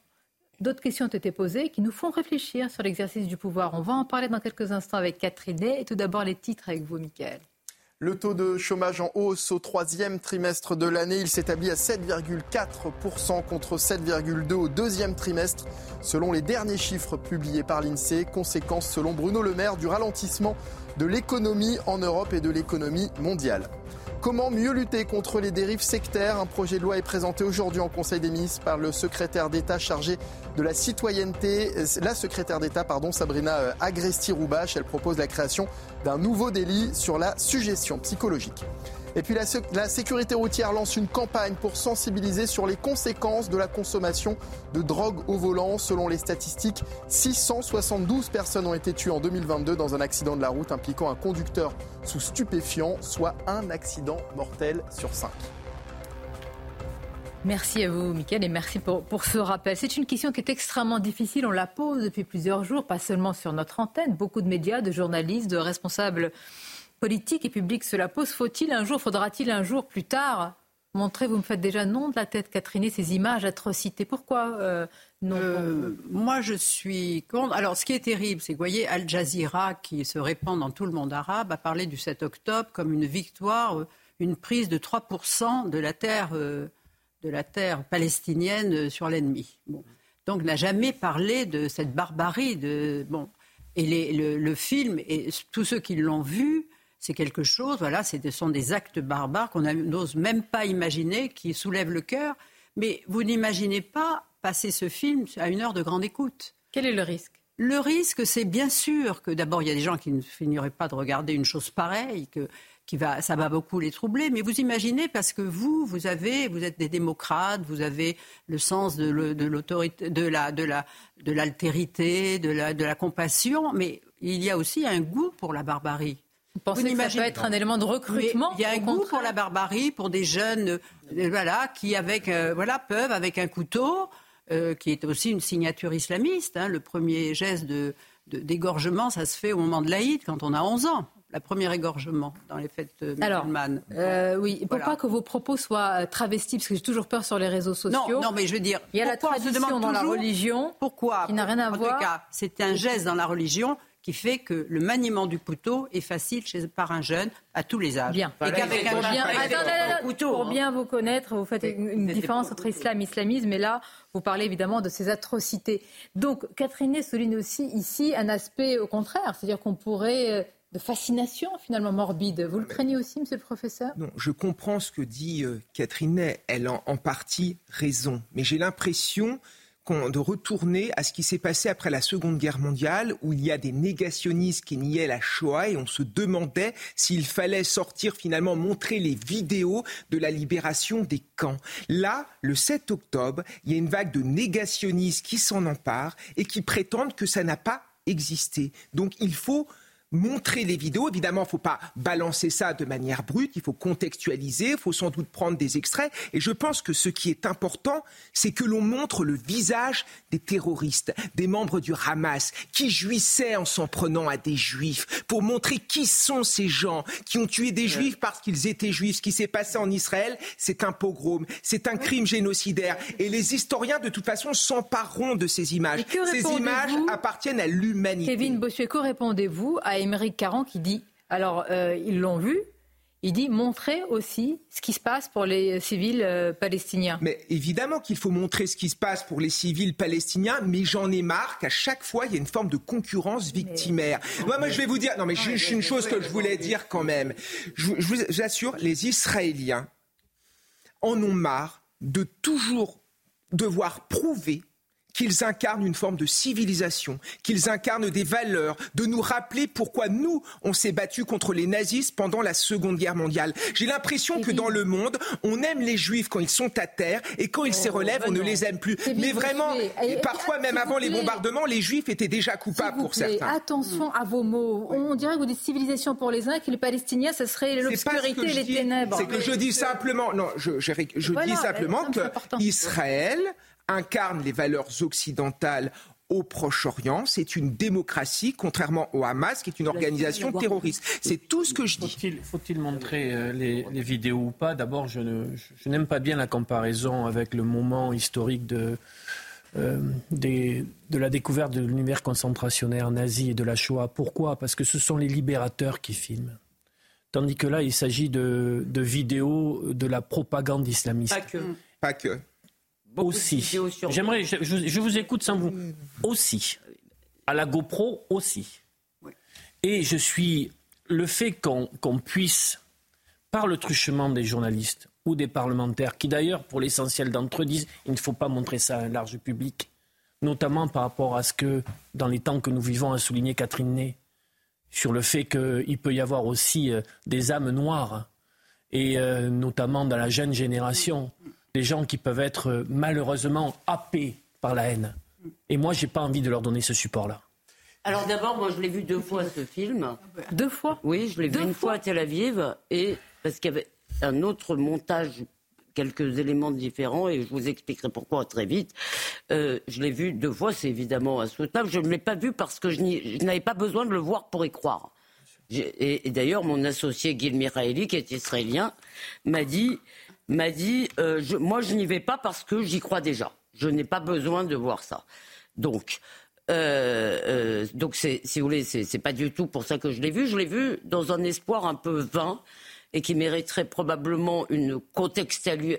d'autres questions ont été posées qui nous font réfléchir sur l'exercice du pouvoir. On va en parler dans quelques instants avec Catherine et tout d'abord les titres avec vous, Mickaël. Le taux de chômage en hausse au troisième trimestre de l'année, il s'établit à 7,4% contre 7,2% au deuxième trimestre, selon les derniers chiffres publiés par l'INSEE. Conséquence, selon Bruno Le Maire, du ralentissement de l'économie en Europe et de l'économie mondiale. Comment mieux lutter contre les dérives sectaires Un projet de loi est présenté aujourd'hui en Conseil des ministres par le secrétaire d'État chargé de la citoyenneté, la secrétaire d'État, pardon, Sabrina euh, Agresti-Roubache. Elle propose la création d'un nouveau délit sur la suggestion psychologique. Et puis la, sécurité routière lance une campagne pour sensibiliser sur les conséquences de la consommation de drogue au volant. Selon les statistiques, 672 personnes ont été tuées en 2022 dans un accident de la route impliquant un conducteur sous stupéfiant, soit un accident mortel sur cinq. Merci à vous, Mickaël, et merci pour, pour ce rappel. C'est une question qui est extrêmement difficile. On la pose depuis plusieurs jours, pas seulement sur notre antenne. Beaucoup de médias, de journalistes, de responsables politique et public cela pose Faut-il un jour, faudra-t-il un jour plus tard montrer, vous me faites déjà non de la tête, Catherine, ces images atrocités? Pourquoi euh, non? Euh, Moi, je suis contre. Alors, ce qui est terrible, c'est que, vous voyez, Al Jazeera, qui se répand dans tout le monde arabe, a parlé du 7 octobre comme une victoire, euh, une prise de 3% de la terre, de la terre palestinienne sur l'ennemi. Bon. Donc, n'a jamais parlé de cette barbarie. Bon. Et le, film, et tous ceux qui l'ont vu, c'est quelque chose, voilà, ce sont des actes barbares qu'on n'ose même pas imaginer, qui soulèvent le cœur. Mais vous n'imaginez pas passer ce film à une heure de grande écoute. Quel est le risque? Le risque, c'est bien sûr que d'abord, il y a des gens qui ne finiraient pas de regarder une chose pareille, que qui va, ça va beaucoup les troubler. Mais vous imaginez, parce que vous, vous avez, vous êtes des démocrates, vous avez le sens de, l'autorité, de la, de la, de l'altérité, de la, de la compassion, mais il y a aussi un goût pour la barbarie. Vous pensez que ça peut être un élément de recrutement Il y a un goût pour la barbarie, pour des jeunes euh, voilà, qui avec, euh, voilà, peuvent, avec un couteau, euh, qui est aussi une signature islamiste, hein, le premier geste de, d'égorgement, ça se fait au moment de l'Aïd, quand on a 11 ans. La première égorgement dans les fêtes musulmanes. Alors, oui, pour pas que vos propos soient travestis, parce que j'ai toujours peur sur les réseaux sociaux. Non, non mais je veux dire, il y a la tradition dans la religion, pourquoi, qui n'a rien à voir. En tout cas, c'est un geste dans la religion qui fait que le maniement du couteau est facile chez, par un jeune à tous les âges. Bien. Et qu'avec un bien, couteau, pour bien vous connaître, vous faites une, différence entre islam et islamisme, mais là, vous parlez évidemment de ces atrocités. Donc, Catherine souligne aussi ici un aspect au contraire, c'est-à-dire qu'on pourrait euh, de fascination finalement morbide. Vous le craignez aussi, monsieur le professeur? Non, je comprends ce que dit euh, Catherine Elle a en partie raison. Mais j'ai l'impression de retourner à ce qui s'est passé après la Seconde Guerre mondiale, où il y a des négationnistes qui niaient la Shoah et on se demandait s'il fallait sortir finalement montrer les vidéos de la libération des camps. Là, le 7 octobre, il y a une vague de négationnistes qui s'en emparent et qui prétendent que ça n'a pas existé. Donc il faut montrer les vidéos. Évidemment, il ne faut pas balancer ça de manière brute, il faut contextualiser, il faut sans doute prendre des extraits. Et je pense que ce qui est important, c'est que l'on montre le visage des terroristes, des membres du Hamas, qui jouissaient en s'en prenant à des juifs, pour montrer qui sont ces gens qui ont tué des juifs parce qu'ils étaient juifs. Ce qui s'est passé en Israël, c'est un pogrom, c'est un crime génocidaire. Et les historiens, de toute façon, s'empareront de ces images. Ces images appartiennent à l'humanité. Kevin Bossuet, que répondez-vous à Émeric Caron qui dit alors, euh, ils l'ont vu, il dit montrer aussi ce qui se passe pour les civils euh, palestiniens. Mais évidemment qu'il faut montrer ce qui se passe pour les civils palestiniens, mais j'en ai marre qu'à chaque fois, il y a une forme de concurrence victimaire. Moi, moi, je vais vous dire, non, mais juste une chose que je voulais dire quand même. Je, je vous assure, les Israéliens en ont marre de toujours devoir prouver qu'ils incarnent une forme de civilisation, qu'ils incarnent des valeurs, de nous rappeler pourquoi nous, on s'est battus contre les nazistes pendant la Seconde Guerre mondiale. J'ai l'impression que dans le monde, on aime les juifs quand ils sont à terre et quand ils se oh, relèvent, on ne les aime plus. Mais vraiment, et parfois même avant les bombardements, les juifs étaient déjà coupables pour certains. Attention à vos mots. On dirait que vous dites civilisation pour les uns et que les Palestiniens, ce serait l'obscurité et les ténèbres. C'est que je dis simplement, non, je, dis simplement que Israël incarne les valeurs occidentales au Proche-Orient. C'est une démocratie, contrairement au Hamas, qui est une organisation terroriste. C'est tout ce que je dis. Faut-il montrer euh, les, vidéos ou pas? D'abord, je, n'aime pas bien la comparaison avec le moment historique de, euh, de la découverte de l'univers concentrationnaire nazi et de la Shoah. Pourquoi? Parce que ce sont les libérateurs qui filment. Tandis que là, il s'agit de, de vidéos de la propagande islamiste. Pas que. Pas que aussi. J'aimerais, je, vous écoute sans vous. Aussi. À la GoPro aussi. Et je suis. Le fait qu'on puisse, par le truchement des journalistes ou des parlementaires, qui d'ailleurs, pour l'essentiel d'entre eux, disent il ne faut pas montrer ça à un large public, notamment par rapport à ce que, dans les temps que nous vivons, a souligné Catherine Ney, sur le fait qu'il peut y avoir aussi euh, des âmes noires, et euh, notamment dans la jeune génération des gens qui peuvent être euh, malheureusement happés par la haine. Et moi, je n'ai pas envie de leur donner ce support-là. Alors d'abord, moi, je l'ai vu deux fois ce film. Deux fois Oui, je l'ai vu une fois à Tel Aviv et parce qu'il y avait un autre montage quelques éléments différents et je vous expliquerai pourquoi très vite. Euh, je l'ai vu deux fois, c'est évidemment insoutenable. Je ne l'ai pas vu parce que je n'avais pas besoin de le voir pour y croire. Et, d'ailleurs, mon associé Gil Miraeli, qui est israélien, m'a dit m'a dit euh, Moi, je n'y vais pas parce que j'y crois déjà. Je n'ai pas besoin de voir ça. Donc, euh, euh, si vous voulez, c'est pas du tout pour ça que je l'ai vu. Je l'ai vu dans un espoir un peu vain et qui mériterait probablement une,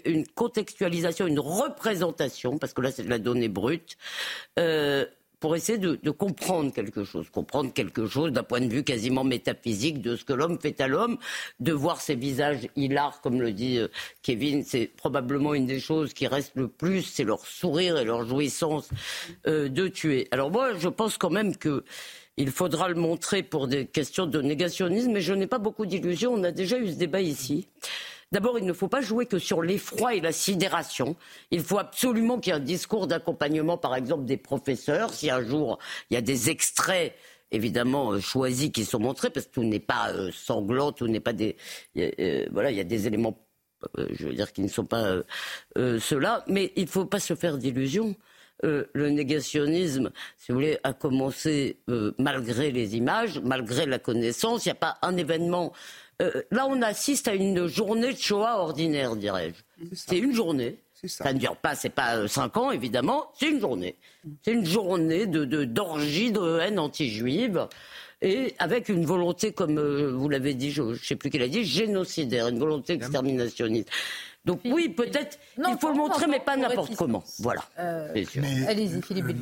une contextualisation, une représentation, parce que là c'est de la donnée brute, pour essayer de, comprendre quelque chose, comprendre quelque chose d'un point de vue quasiment métaphysique de ce que l'homme fait à l'homme, de voir ses visages hilars, comme le dit euh, Kevin, c'est probablement une des choses qui reste le plus, c'est leur sourire et leur jouissance euh, de tuer. Alors moi, je pense quand même que il faudra le montrer pour des questions de négationnisme, mais je n'ai pas beaucoup d'illusions. On a déjà eu ce débat ici. D'abord, il ne faut pas jouer que sur l'effroi et la sidération. Il faut absolument qu'il y ait un discours d'accompagnement, par exemple, des professeurs. Si un jour il y a des extraits évidemment euh, choisis qui sont montrés, parce que tout n'est pas euh, sanglant, tout n'est pas des. Euh, voilà, il y a des éléments, je veux dire, qui ne sont pas ceux-là. Mais il ne faut pas se faire d'illusions. Le négationnisme, si vous voulez, a commencé malgré les images, malgré la connaissance. Il n'y a pas un événement euh, là, on assiste à une journée de Shoah ordinaire, dirais-je. C'est une journée. Ça. ne dure pas, c'est pas euh, cinq ans, évidemment. C'est une journée. C'est une journée de d'orgie de, haine anti-juive et avec une volonté, comme euh, vous l'avez dit, je ne sais plus qui l'a dit, génocidaire, une volonté exterminationniste. Donc oui, peut-être, il faut le montrer, mais pas n'importe comment. Voilà. Allez-y, Philippe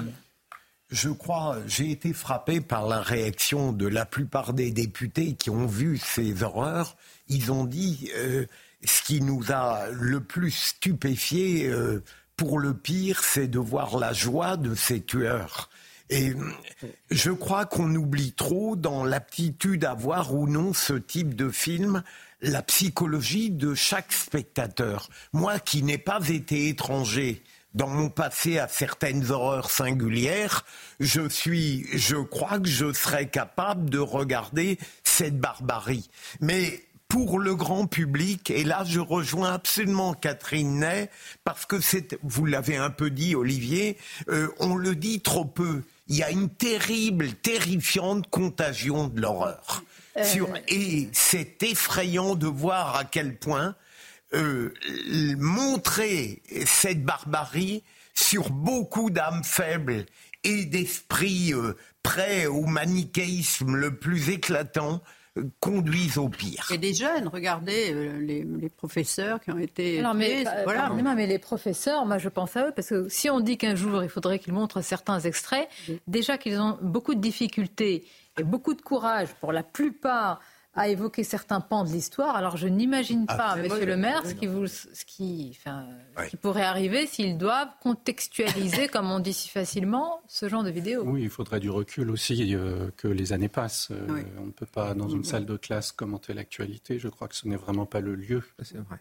je crois, j'ai été frappé par la réaction de la plupart des députés qui ont vu ces horreurs. Ils ont dit euh, ce qui nous a le plus stupéfié, euh, pour le pire, c'est de voir la joie de ces tueurs. Et je crois qu'on oublie trop dans l'aptitude à voir ou non ce type de film la psychologie de chaque spectateur. Moi qui n'ai pas été étranger dans mon passé à certaines horreurs singulières, je suis, je crois que je serais capable de regarder cette barbarie. Mais pour le grand public, et là je rejoins absolument Catherine Ney, parce que c'est, vous l'avez un peu dit Olivier, euh, on le dit trop peu. Il y a une terrible, terrifiante contagion de l'horreur. Euh. Et c'est effrayant de voir à quel point euh, montrer cette barbarie sur beaucoup d'âmes faibles et d'esprits euh, prêts au manichéisme le plus éclatant conduisent au pire. Et des jeunes, regardez les, professeurs qui ont été. Mais, voilà. mais les professeurs, moi je pense à eux, parce que si on dit qu'un jour il faudrait qu'ils montrent certains extraits, déjà qu'ils ont beaucoup de difficultés et beaucoup de courage pour la plupart à évoquer certains pans de l'histoire. Alors je n'imagine ah, pas, Monsieur le maire, ce qui, vous, ce qui, enfin, qui pourrait arriver s'ils doivent contextualiser, comme on dit si facilement, ce genre de vidéo. Oui, il faudrait du recul aussi euh, que les années passent. Euh, on ne peut pas, dans une salle de classe, commenter l'actualité. Je crois que ce n'est vraiment pas le lieu. C'est vrai.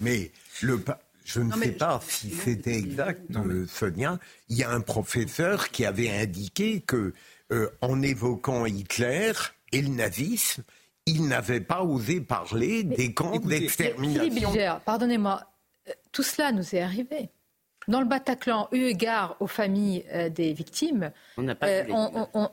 Mais le, je ne sais pas si c'était exact, euh, Sonia. Il y a un professeur qui avait indiqué que, en évoquant Hitler et le nazisme, il n'avait pas osé parler des camps d'extermination. pardonnez-moi, euh, tout cela nous est arrivé. Dans le Bataclan, eu égard aux familles euh, des victimes, on n'a pas euh, vu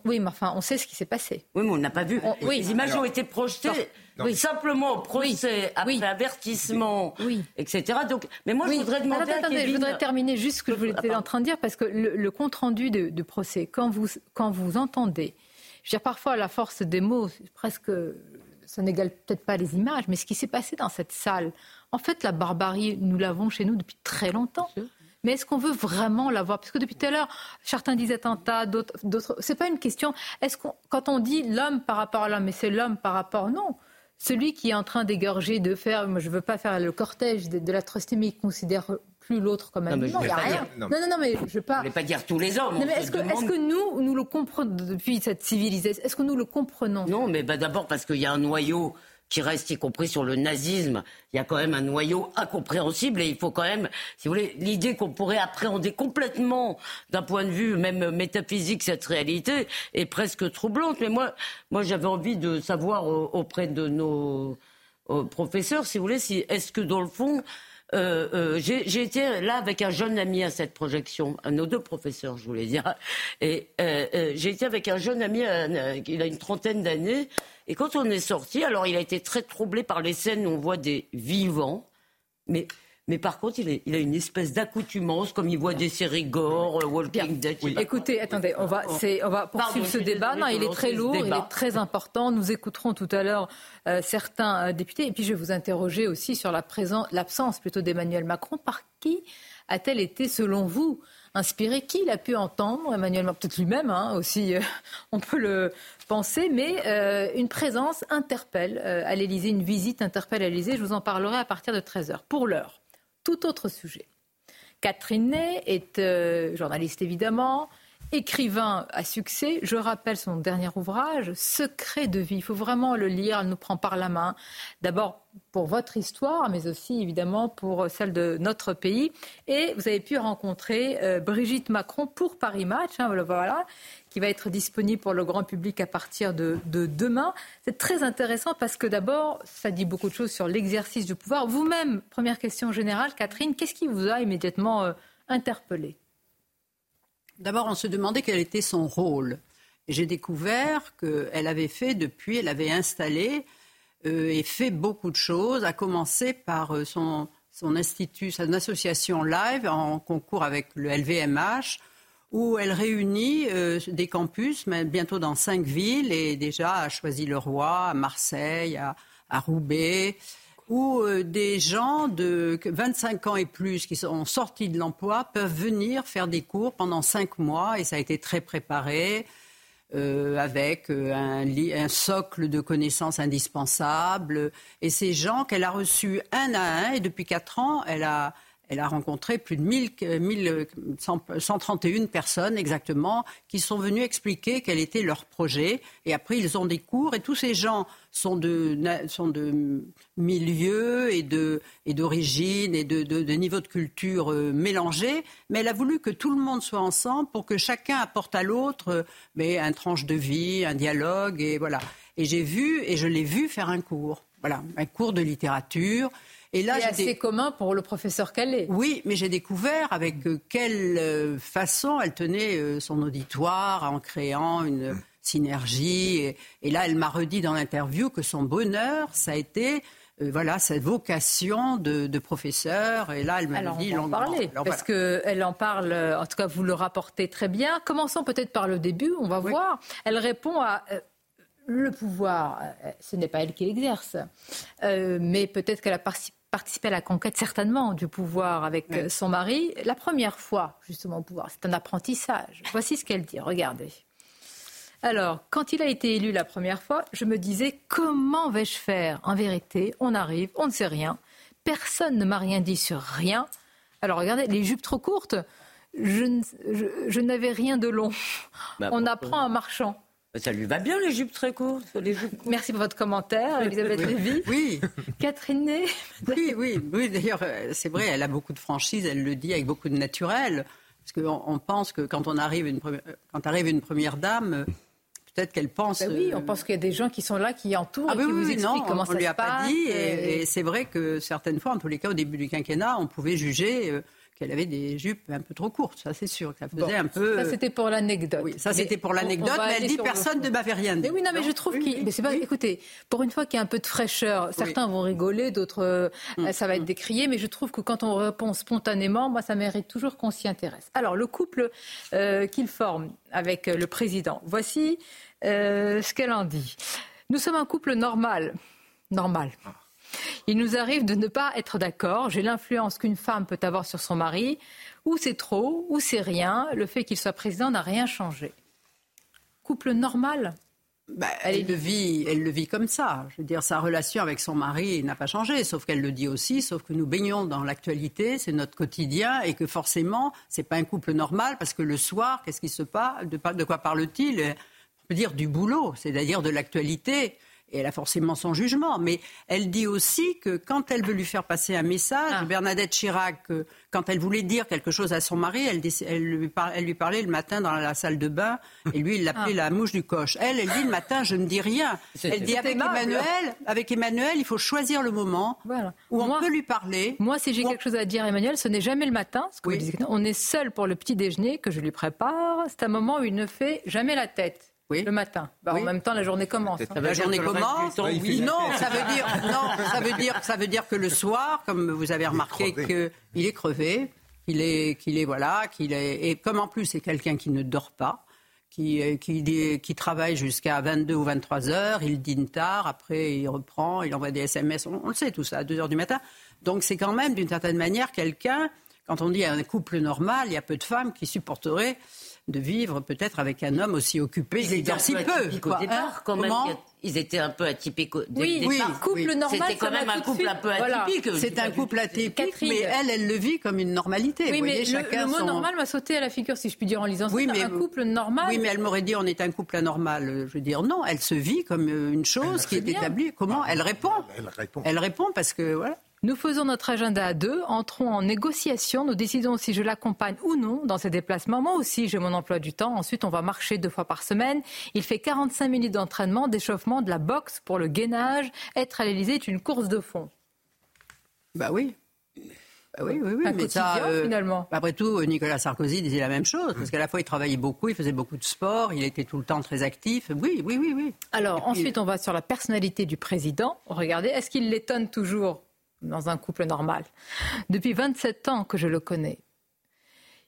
oui, mais enfin, on sait ce qui s'est passé. Oui, mais on n'a pas vu. les images ont été projetées oui. simplement au procès, après avertissement, etc. Donc, mais moi, je voudrais demander à Je voudrais terminer juste ce que je voulais en train de dire, parce que le, compte rendu de, procès, quand vous, quand vous entendez, je veux dire, parfois, la force des mots, presque ça n'égale peut-être pas les images, mais ce qui s'est passé dans cette salle, en fait, la barbarie, nous l'avons chez nous depuis très longtemps. Mais est-ce qu'on veut vraiment la voir? Parce que depuis tout à l'heure, certains disent attentat, d'autres. C'est pas une question. Est-ce qu'on, quand on dit l'homme par rapport à l'homme, mais c'est l'homme par rapport non. Celui qui est en train d'égorger, de faire, moi je veux pas faire le cortège de, de l'atrocité, mais il considère plus l'autre comme un non, il n'y a rien. Non, non, non, mais je pas. Je ne pas dire tous les hommes. est-ce que, est que, nous, nous le comprenons depuis cette civilisation? Est-ce que nous le comprenons? Non, mais bah, d'abord parce qu'il y a un noyau qui reste, y compris sur le nazisme, il y a quand même un noyau incompréhensible et il faut quand même, si vous voulez, l'idée qu'on pourrait appréhender complètement d'un point de vue même métaphysique cette réalité est presque troublante. Mais moi, moi j'avais envie de savoir auprès de nos professeurs, si vous voulez, si est-ce que dans le fond, euh, euh, j'ai été là avec un jeune ami à cette projection, nos deux professeurs, je voulais dire. Et euh, j'ai été avec un jeune ami, il a une trentaine d'années. Et quand on est sorti, alors il a été très troublé par les scènes où on voit des vivants, mais mais par contre, il, a une espèce d'accoutumance, comme il voit des séries gore, euh, Walking Dead. Écoutez, attendez, on va, on va poursuivre ce débat. Non, il est très lourd, il est très important. Nous écouterons tout à l'heure euh, certains euh, députés. Et puis, je vais vous interroger aussi sur l'absence plutôt d'Emmanuel Macron. Par qui a-t-elle été, selon vous, inspirée? Qui l'a pu entendre? Emmanuel Macron, peut-être lui-même hein, aussi, on peut le penser, mais une présence interpelle à l'Élysée, une visite interpelle à l'Élysée. Je vous en parlerai à partir de 13h. Pour l'heure tout autre sujet. Catherine Ney est euh, journaliste évidemment, écrivain à succès. Je rappelle son dernier ouvrage, Secret de vie. Il faut vraiment le lire, elle nous prend par la main. D'abord pour votre histoire, mais aussi évidemment pour celle de notre pays. Et vous avez pu rencontrer euh, Brigitte Macron pour Paris Match. Hein, voilà qui va être disponible pour le grand public à partir de, demain. C'est très intéressant parce que d'abord, ça dit beaucoup de choses sur l'exercice du pouvoir. Vous-même, première question générale, Catherine, qu'est-ce qui vous a immédiatement euh, interpellé D'abord, on se demandait quel était son rôle. J'ai découvert qu'elle avait fait depuis, elle avait installé euh, et fait beaucoup de choses, à commencer par euh, son, institut, son association Live en concours avec le LVMH, où elle réunit euh, des campus, mais bientôt dans cinq villes, et déjà à Choisy-le-Roi, à Marseille, à, Roubaix, où euh, des gens de 25 ans et plus qui sont sortis de l'emploi peuvent venir faire des cours pendant cinq mois, et ça a été très préparé. Euh, avec un, un, socle de connaissances indispensables. Et ces gens qu'elle a reçus un à un, et depuis quatre ans, elle a, elle a rencontré plus de 1 131 personnes exactement qui sont venues expliquer quel était leur projet. Et après, ils ont des cours et tous ces gens sont de, sont de milieux et d'origine et, de, de, niveaux de culture euh, mélangés. Mais elle a voulu que tout le monde soit ensemble pour que chacun apporte à l'autre euh, mais un tranche de vie, un dialogue. Et voilà. Et j'ai vu, et je l'ai vu faire un cours. Voilà, un cours de littérature. Et là, c'est assez commun pour le professeur Calais. Oui, mais j'ai découvert avec euh, quelle euh, façon elle tenait euh, son auditoire en créant une synergie. Et, là, elle m'a redit dans l'interview que son bonheur, ça a été voilà cette vocation de, professeur. Et là, elle m'a dit on va en parler parce qu'elle en parle. En tout cas, vous le rapportez très bien. Commençons peut-être par le début. On va voir. Elle répond à le pouvoir, ce n'est pas elle qui l'exerce, euh, mais peut-être qu'elle a participé à la conquête certainement du pouvoir avec euh, son mari. La première fois, justement, au pouvoir, c'est un apprentissage. Voici ce qu'elle dit, regardez. Alors, quand il a été élu la première fois, je me disais, comment vais-je faire? En vérité, on arrive, on ne sait rien, personne ne m'a rien dit sur rien. Alors, regardez, les jupes trop courtes, je, n'avais rien de long. Bah, on apprend en marchant. Ça lui va bien les jupes très courtes. Les Merci pour votre commentaire, Elisabeth Lévy. Oui. Catherine Ney. Oui, oui, oui. D'ailleurs, euh, c'est vrai, elle a beaucoup de franchise, elle le dit avec beaucoup de naturel. Parce qu'on on pense que quand on arrive une première, quand arrive une première dame, peut-être qu'elle pense. Ben oui, on pense qu'il y a des gens qui sont là, qui entourent, ah et qui vous expliquent comment ça on lui a pas dit. Et, c'est vrai que certaines fois, en tous les cas, au début du quinquennat, on pouvait juger. Euh, qu'elle avait des jupes un peu trop courtes, ça c'est sûr. Ça faisait un peu. Ça c'était pour l'anecdote. Oui, ça c'était pour l'anecdote, mais elle dit personne ne m'avait rien dit. Mais oui, non, mais je trouve qu'il. Mais c'est pas. Écoutez, pour une fois qu'il y a un peu de fraîcheur, certains vont rigoler, d'autres euh, mm. ça va être décrié, mais je trouve que quand on répond spontanément, moi ça mérite toujours qu'on s'y intéresse. Alors le couple euh, qu'il forme avec le président, voici euh, ce qu'elle en dit. Nous sommes un couple normal, normal. Il nous arrive de ne pas être d'accord. J'ai l'influence qu'une femme peut avoir sur son mari. Ou c'est trop, ou c'est rien. Le fait qu'il soit président n'a rien changé. Couple normal bah, elle, le vit, elle le vit comme ça. Je veux dire, sa relation avec son mari n'a pas changé, sauf qu'elle le dit aussi, sauf que nous baignons dans l'actualité, c'est notre quotidien, et que forcément, c'est pas un couple normal, parce que le soir, qu'est-ce qui se passe de, quoi parle-t-il? On peut dire du boulot, c'est-à-dire de l'actualité et elle a forcément son jugement, mais elle dit aussi que quand elle veut lui faire passer un message, ah. Bernadette Chirac, quand elle voulait dire quelque chose à son mari, elle, elle, lui, elle lui, parlait le matin dans la salle de bain, et lui, il l'appelait ah. la mouche du coche. Elle, elle dit le matin, je ne dis rien. Elle dit avec Emmanuel, avec Emmanuel, il faut choisir le moment où on peut lui parler. Moi, si j'ai quelque chose à dire à Emmanuel, ce n'est jamais le matin, ce que on est seul pour le petit déjeuner que je lui prépare. C'est un moment où il ne fait jamais la tête. Oui. Le matin. Bah, en même temps, la journée commence. Hein. La journée commence. Oui. Non, ça veut dire non, ça veut dire ça veut dire que le soir, comme vous avez remarqué, qu'il est crevé, qu'il est qu'il est voilà, qu'il est et comme en plus c'est quelqu'un qui ne dort pas. Qui, qui, qui travaille jusqu'à 22 ou 23 heures, il dîne tard, après il reprend, il envoie des SMS, on, on le sait tout ça, à 2 heures du matin. Donc c'est quand même d'une certaine manière quelqu'un, quand on dit un couple normal, il y a peu de femmes qui supporteraient de vivre peut-être avec un homme aussi occupé ils étaient si peu. Au départ, quand même, ils étaient un peu atypiques au oui, oui, couple normal. C'était quand même un couple un peu atypique. C'est un couple atypique, mais elle, elle le vit comme une normalité. Oui, mais le, mot normal m'a sauté à la figure, si je puis dire en lisant oui, mais, un couple normal. Oui, mais elle m'aurait dit on est un couple anormal. Je veux dire non, elle se vit comme une chose qui est établie. Comment elle répond? Elle répond. Elle répond parce que voilà. Nous faisons notre agenda à deux, entrons en négociation, nous décidons si je l'accompagne ou non dans ses déplacements. Moi aussi, j'ai mon emploi du temps. Ensuite, on va marcher deux fois par semaine. Il fait 45 minutes d'entraînement, d'échauffement, de la boxe pour le gainage. Être à l'Élysée est une course de fond. Bah oui. Bah oui, oui, oui. Un mais ça, euh, finalement. Après tout, Nicolas Sarkozy disait la même chose, parce qu'à la fois il travaillait beaucoup, il faisait beaucoup de sport, il était tout le temps très actif. Oui, oui, oui, oui. Alors ensuite, on va sur la personnalité du président. Regardez, est-ce qu'il l'étonne toujours? Dans un couple normal. Depuis 27 ans que je le connais,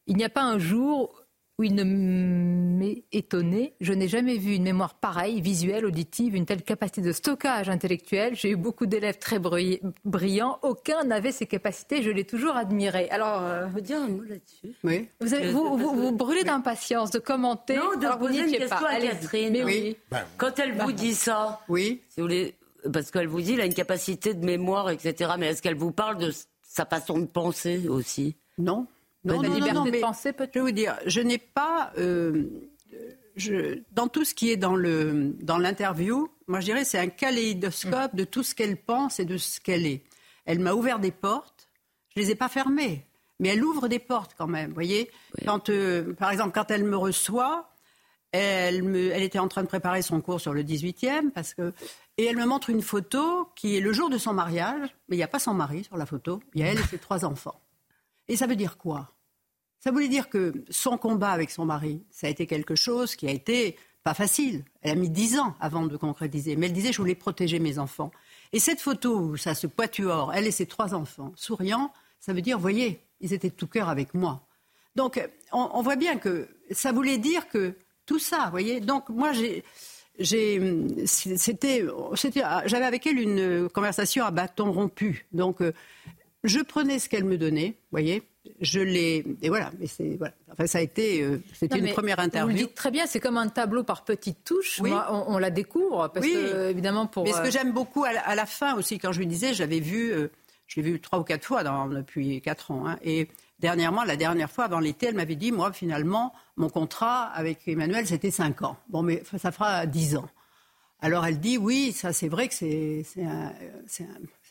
il n'y a pas un jour où il ne m'est étonné. Je n'ai jamais vu une mémoire pareille, visuelle, auditive, une telle capacité de stockage intellectuel. J'ai eu beaucoup d'élèves très brillants. Aucun n'avait ces capacités. Je l'ai toujours admiré. Alors, euh, vous dire un mot là-dessus. Oui. Vous, vous, brûlez d'impatience de commenter. Non, de poser une question à Catherine. oui. Quand elle vous dit ça, oui. si vous voulez, parce qu'elle vous dit qu'il a une capacité de mémoire, etc. Mais est-ce qu'elle vous parle de sa façon de penser aussi? Non. Non, la liberté de penser, peut-être. Je vais vous dire, je n'ai pas. Euh, je, dans tout ce qui est dans, le, dans l'interview, moi je dirais c'est un kaléidoscope de tout ce qu'elle pense et de ce qu'elle est. Elle m'a ouvert des portes, je ne les ai pas fermées, mais elle ouvre des portes quand même. Vous voyez, quand, euh, par exemple, quand elle me reçoit, elle, me, elle était en train de préparer son cours sur le 18e parce que et elle me montre une photo qui est le jour de son mariage, mais il n'y a pas son mari sur la photo, il y a elle et ses trois enfants. Et ça veut dire quoi? Ça voulait dire que son combat avec son mari, ça a été quelque chose qui a été pas facile. Elle a mis dix ans avant de concrétiser, mais elle disait je voulais protéger mes enfants. Et cette photo où ça se poituore, elle et ses trois enfants, souriant, ça veut dire, voyez, ils étaient de tout cœur avec moi. Donc on, on voit bien que ça voulait dire que tout ça, voyez. Donc moi j'ai c'était, j'avais avec elle une conversation à bâton rompu. Donc, euh, je prenais ce qu'elle me donnait, vous voyez. Je l'ai et voilà. Mais c'est voilà. Enfin, ça a été, euh, c'était une première interview. Vous dites très bien, c'est comme un tableau par petites touches. Oui. on, la découvre parce que évidemment pour. Mais ce que j'aime beaucoup à la, fin aussi, quand je lui disais, j'avais vu, je l'ai vu trois ou quatre fois depuis quatre ans, hein, et Dernièrement, la dernière fois, avant l'été, elle m'avait dit, moi, finalement, mon contrat avec Emmanuel, c'était 5 ans. Bon, mais ça fera 10 ans. Alors elle dit, oui, ça c'est vrai que c'est un,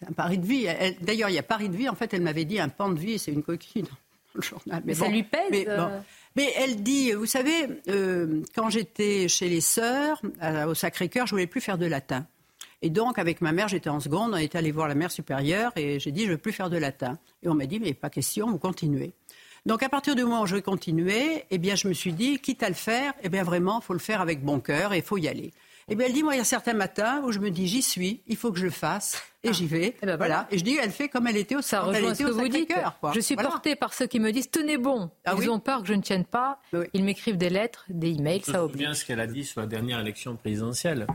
un, pari de vie. D'ailleurs, il y a pari de vie, en fait, elle m'avait dit un pan de vie, c'est une coquille dans le journal. Mais, ça lui pèse mais, euh mais, elle dit, vous savez, euh, quand j'étais chez les sœurs, au Sacré-Cœur, je voulais plus faire de latin. Et donc, avec ma mère, j'étais en seconde, on est allé voir la mère supérieure et j'ai dit, je ne veux plus faire de latin. Et on m'a dit, mais pas question, vous continuez. Donc, à partir du moment où je vais continuer, eh bien, je me suis dit, quitte à le faire, eh bien, vraiment, il faut le faire avec bon cœur et il faut y aller. Eh bien, elle dit, moi, il y a certains matins où je me dis, j'y suis, il faut que je le fasse, et j'y vais. Et eh ben voilà. Et je dis, elle fait comme elle était au Ça rejoint ce que vous dites. Je suis portée par ceux qui me disent, tenez bon. Ah Ils ont peur que je ne tienne pas. Ils m'écrivent des lettres, des emails, ça oblige. bien ce qu'elle a dit sur la dernière élection présidentielle.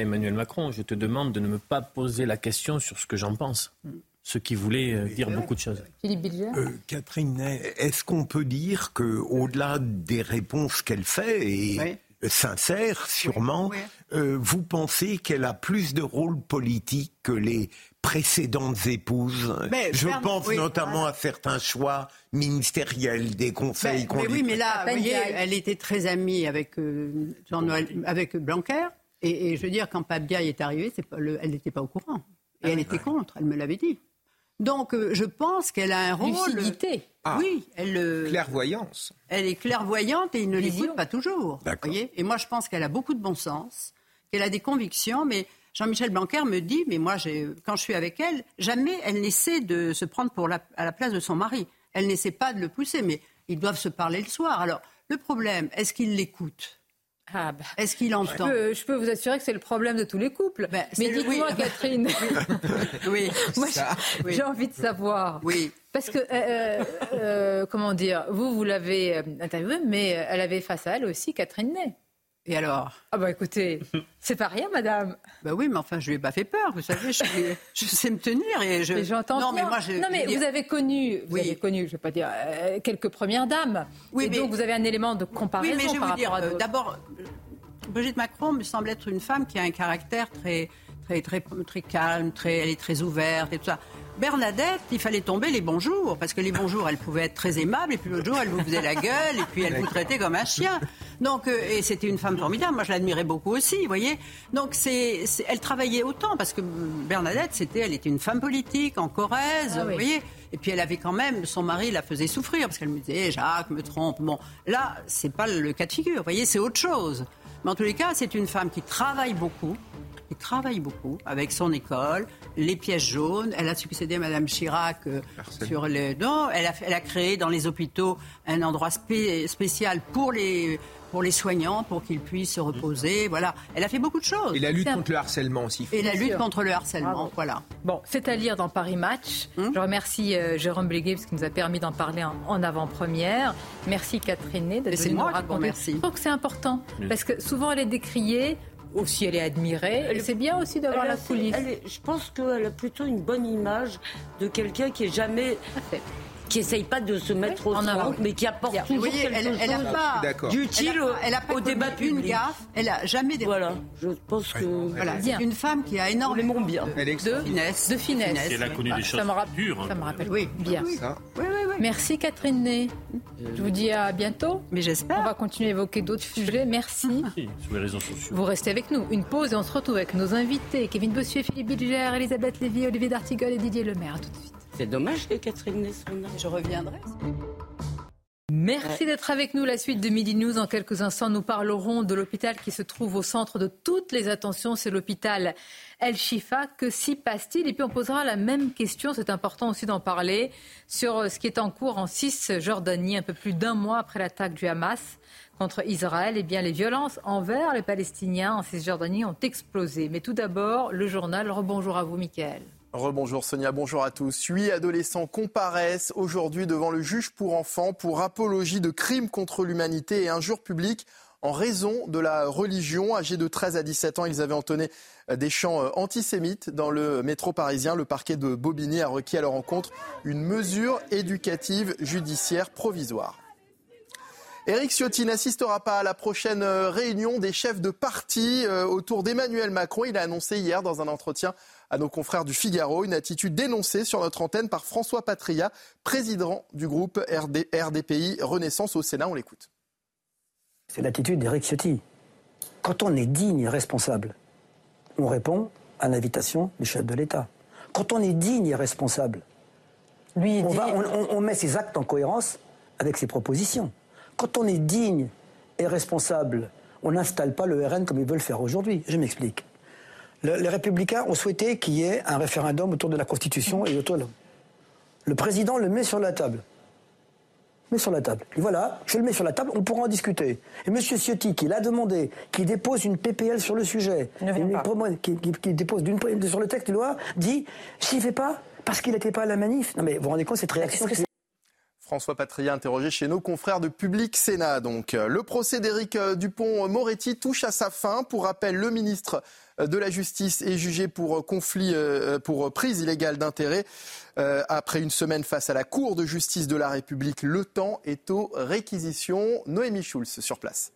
Emmanuel Macron. Je te demande de ne me pas poser la question sur ce que j'en pense. Ce qui voulait euh, dire beaucoup de choses. Philippe Bilger euh, Catherine, est-ce qu'on peut dire qu'au-delà des réponses qu'elle fait, et sincères sûrement, euh, vous pensez qu'elle a plus de rôle politique que les précédentes épouses? je pense notamment à certains choix ministériels, des conseils qu'on Oui, mais là, vous voyez, elle était très amie avec, avec Blanquer. Et, je veux dire, quand Pabiaï est arrivée, elle n'était pas au courant. Et ah elle était contre, elle me l'avait dit. Donc, euh, je pense qu'elle a un rôle. Lucidité. Ah. Oui, elle. Euh, clairvoyance. Elle est clairvoyante et il ne l'écoute pas toujours. Voyez et moi, je pense qu'elle a beaucoup de bon sens, qu'elle a des convictions, mais Jean-Michel Blanquer me dit, mais moi, quand je suis avec elle, jamais elle n'essaie de se prendre pour à la place de son mari. Elle n'essaie pas de le pousser, mais ils doivent se parler le soir. Alors, le problème, est-ce qu'il l'écoute ah bah, Est-ce qu'il entend je peux, vous assurer que c'est le problème de tous les couples. Ben, Mais dites-moi, Catherine. oui. Moi, j'ai envie de savoir. Oui. Parce que, euh, euh, euh, comment dire, vous, vous l'avez interviewée, mais elle avait face à elle aussi Catherine Ney. Et alors? Ah bah écoutez, c'est pas rien, madame. Bah oui, mais enfin, je lui ai pas fait peur. Vous savez, je, je sais me tenir et je. j'entends. Non, mais moi, je, non, mais vous avez connu, vous avez connu, je vais pas dire euh, quelques premières dames. Oui, mais donc vous avez un élément de comparaison. Oui, mais je vais vous dire, euh, d'abord, Brigitte Macron me semble être une femme qui a un caractère très, très, très, très calme, très, elle est très ouverte et tout ça. Bernadette, il fallait tomber les bonjours, parce que les bonjours, elle pouvait être très aimable, et puis l'autre jour, elle vous faisait la gueule, et puis elle vous traitait comme un chien. Donc, euh, et c'était une femme formidable. Moi, je l'admirais beaucoup aussi, vous voyez. Donc, c'est, elle travaillait autant, parce que Bernadette, c'était, elle était une femme politique en Corrèze, ah vous voyez. Et puis elle avait quand même, son mari la faisait souffrir, parce qu'elle me disait, Jacques me trompe. Bon, là, c'est pas le cas de figure, vous voyez, c'est autre chose. Mais en tous les cas, c'est une femme qui travaille beaucoup, qui travaille beaucoup avec son école, les pièces jaunes. Elle a succédé à Madame Chirac euh, sur les. Non, elle a, elle a créé dans les hôpitaux un endroit spécial pour les pour les soignants, pour qu'ils puissent se reposer. Voilà. Elle a fait beaucoup de choses. Et la lutte contre le harcèlement aussi. Et la lutte contre le harcèlement. Voilà. Bon, c'est à lire dans Paris Match. Hum Je remercie euh, Jérôme Blégué parce qu'il nous a permis d'en parler en, avant-première. Merci Catherine d'être venue nous raconter. Je trouve que c'est important parce que souvent elle est décriée aussi elle est admirée. C'est bien aussi d'avoir la coulisse. je pense qu'elle a plutôt une bonne image de quelqu'un qui est jamais qui essaye pas de se mettre au centre, mais qui apporte toujours quelque elle, elle a pas d'utile au débat public. Une gaffe, elle a jamais des. Voilà, je pense que voilà, c'est une femme qui a énormément bien. de, de finesse, de finesse. Elle a connu des choses dures. Ça me rappelle. Oui, bien. Oui, oui, oui. Merci Catherine Ney. Je vous dis à bientôt. Mais j'espère. On va continuer à évoquer d'autres sujets. Merci. Sur les réseaux sociaux. Vous restez avec nous. Une pause et on se retrouve avec nos invités Kevin Bossuet, Philippe Bilger, Elisabeth Lévy, Olivier D'Artigol et Didier Lemaire. Tout de suite. C'est dommage que Catherine n'ait son Je reviendrai. Merci d'être avec nous. La suite de Midi News. En quelques instants, nous parlerons de l'hôpital qui se trouve au centre de toutes les attentions. C'est l'hôpital El Shifa. Que s'y passe-t-il? Et puis on posera la même question. C'est important aussi d'en parler sur ce qui est en cours en Cisjordanie, un peu plus d'un mois après l'attaque du Hamas contre Israël. Eh bien, les violences envers les Palestiniens en Cisjordanie ont explosé. Mais tout d'abord, le journal. Rebonjour à vous, Mickaël. Rebonjour Sonia, bonjour à tous. Huit adolescents comparaissent aujourd'hui devant le juge pour enfants pour apologie de crimes contre l'humanité et injures publiques en raison de la religion. Âgés de 13 à 17 ans, ils avaient entonné des chants euh, antisémites dans le métro parisien. Le parquet de Bobigny a requis à leur encontre une mesure éducative judiciaire provisoire. Éric Ciotti n'assistera pas à la prochaine euh, réunion des chefs de parti euh, autour d'Emmanuel Macron. Il a annoncé hier dans un entretien à nos confrères du Figaro une attitude dénoncée sur notre antenne par François Patria, président du groupe RDPI Renaissance au Sénat. On l'écoute. C'est l'attitude d'Éric Ciotti. Quand on est digne et responsable, on répond à l'invitation du chef de l'État. Quand on est digne et responsable, Lui, on, met ses actes en cohérence avec ses propositions. Quand on est digne et responsable, on n'installe pas le RN comme ils veulent faire aujourd'hui. Je m'explique. Les Républicains ont souhaité qu'il y ait un référendum autour de la Constitution et autour de... Le président le met sur la table mets sur la table. Et voilà, je le mets sur la table, on pourra en discuter. Et M. Ciotti, qui l'a demandé, qui dépose une PPL sur le sujet, qui, qui, dépose sur le texte de loi, dit s'il ne fait pas, parce qu'il n'était pas à la manif. Non mais vous vous rendez compte cette réaction François Patria interrogé chez nos confrères de Public Sénat. Donc, le procès d'Éric euh, Dupont-Moretti touche à sa fin. Pour rappel, le ministre euh, de la Justice est jugé pour conflit, euh, pour prise illégale d'intérêt. Après une semaine face à la Cour de justice de la République, le temps est aux réquisitions. Noémie Schulz sur place.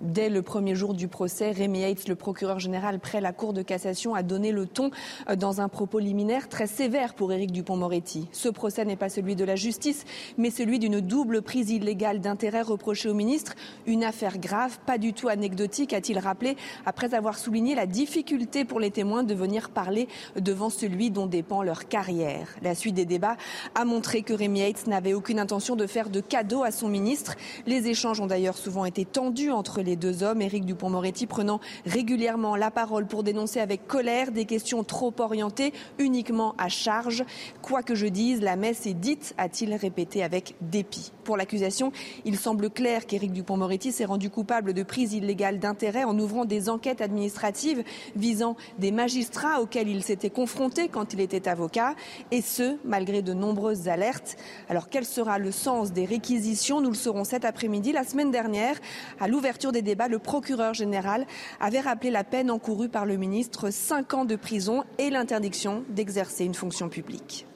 Dès le premier jour du procès, Rémi Heitz, le procureur général près la Cour de cassation, a donné le ton euh, dans un propos liminaire très sévère pour Éric Dupont-Moretti. Ce procès n'est pas celui de la justice, mais celui d'une double prise illégale d'intérêt reprochée au ministre. Une affaire grave, pas du tout anecdotique, a-t-il rappelé, après avoir souligné la difficulté pour les témoins de venir parler devant celui dont dépend leur carrière. La suite des débats a montré que Rémi Heitz n'avait aucune intention de faire de cadeau à son ministre. Les échanges ont d'ailleurs souvent été tendus entre les les deux hommes. Éric Dupont-Moretti prenant régulièrement la parole pour dénoncer avec colère des questions trop orientées uniquement à charge. Quoi que je dise, la messe est dite, a-t-il répété avec dépit. Pour l'accusation, il semble clair qu'Éric Dupont-Moretti s'est rendu coupable de prise illégale d'intérêt en ouvrant des enquêtes administratives visant des magistrats auxquels il s'était confronté quand il était avocat, et ce, malgré de nombreuses alertes. Alors quel sera le sens des réquisitions? Nous le saurons cet après-midi. La semaine dernière, à l'ouverture des débats, le procureur général avait rappelé la peine encourue par le ministre, 5 ans de prison et l'interdiction d'exercer une fonction publique.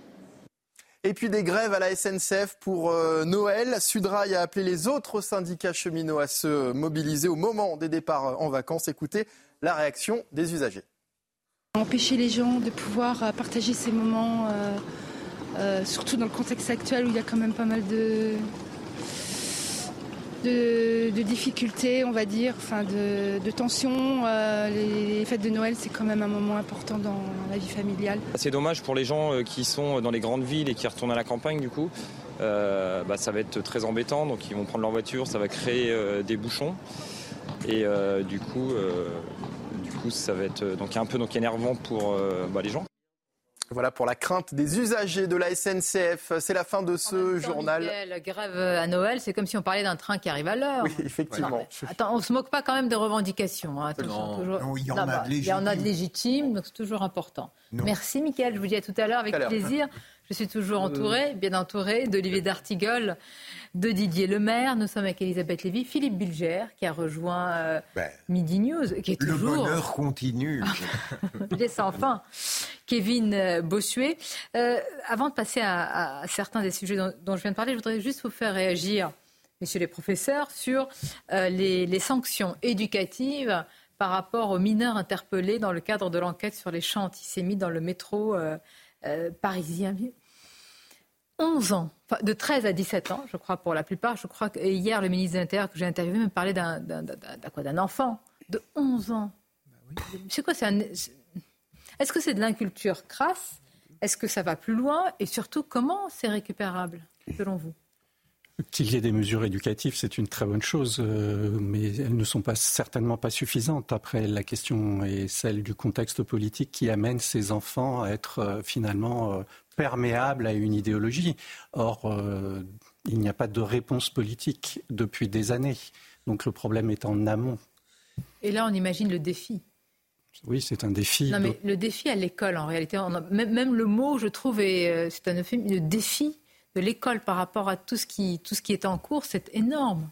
Et puis des grèves à la SNCF pour euh, Noël. Sudrail a appelé les autres syndicats cheminots à se mobiliser au moment des départs en vacances. Écoutez la réaction des usagers. Empêcher les gens de pouvoir euh, partager ces moments, euh, surtout dans le contexte actuel où il y a quand même pas mal de, de, difficultés, on va dire, enfin de, tensions. Euh, les, fêtes de Noël, c'est quand même un moment important dans la vie familiale. C'est dommage pour les gens euh, qui sont dans les grandes villes et qui retournent à la campagne, du coup. Euh, bah, ça va être très embêtant, donc ils vont prendre leur voiture, ça va créer des bouchons. Et du coup, du coup, ça va être donc un peu donc énervant pour bah, les gens. Voilà pour la crainte des usagers de la SNCF. C'est la fin de ce journal. La grève à Noël, c'est comme si on parlait d'un train qui arrive à l'heure. Oui, effectivement. attends, on se moque pas quand même des revendications. Hein. non. il y en a bah, de légitimes. Il y en a de légitimes, donc c'est toujours important. Merci, Mickaël. Je vous dis à tout à l'heure avec plaisir. Je suis toujours entourée, bien entourée, d'Olivier D'Artigol, de Didier Lemaire. Nous sommes avec Elisabeth Lévy, Philippe Bilger, qui a rejoint euh, ben, Midi News, qui est toujours... Le bonheur continue. Laisse enfin. Kevin euh, Bossuet. Euh, avant de passer à, certains des sujets dont, je viens de parler, je voudrais juste vous faire réagir, messieurs les professeurs, sur les, les, sanctions éducatives par rapport aux mineurs interpellés dans le cadre de l'enquête sur les chants antisémites dans le métro parisien. 11 ans, de 13 à 17 ans, je crois pour la plupart. Je crois que hier, le ministre de l'Intérieur que j'ai interviewé me parlait d'un, enfant de 11 ans. Est-ce que c'est de l'inculture crasse? Est-ce que ça va plus loin? Et surtout, comment c'est récupérable, selon vous? Qu'il y ait des mesures éducatives, c'est une très bonne chose, euh, mais elles ne sont pas, certainement pas suffisantes. Après, la question est celle du contexte politique qui amène ces enfants à être euh, finalement euh, perméable à une idéologie. Or, il n'y a pas de réponse politique depuis des années. Donc le problème est en amont. Et là, on imagine le défi. Oui, c'est un défi. Non, mais le défi à l'école, en réalité, même, le mot, je trouve, c'est un le défi de l'école par rapport à tout ce qui, tout ce qui est en cours, c'est énorme.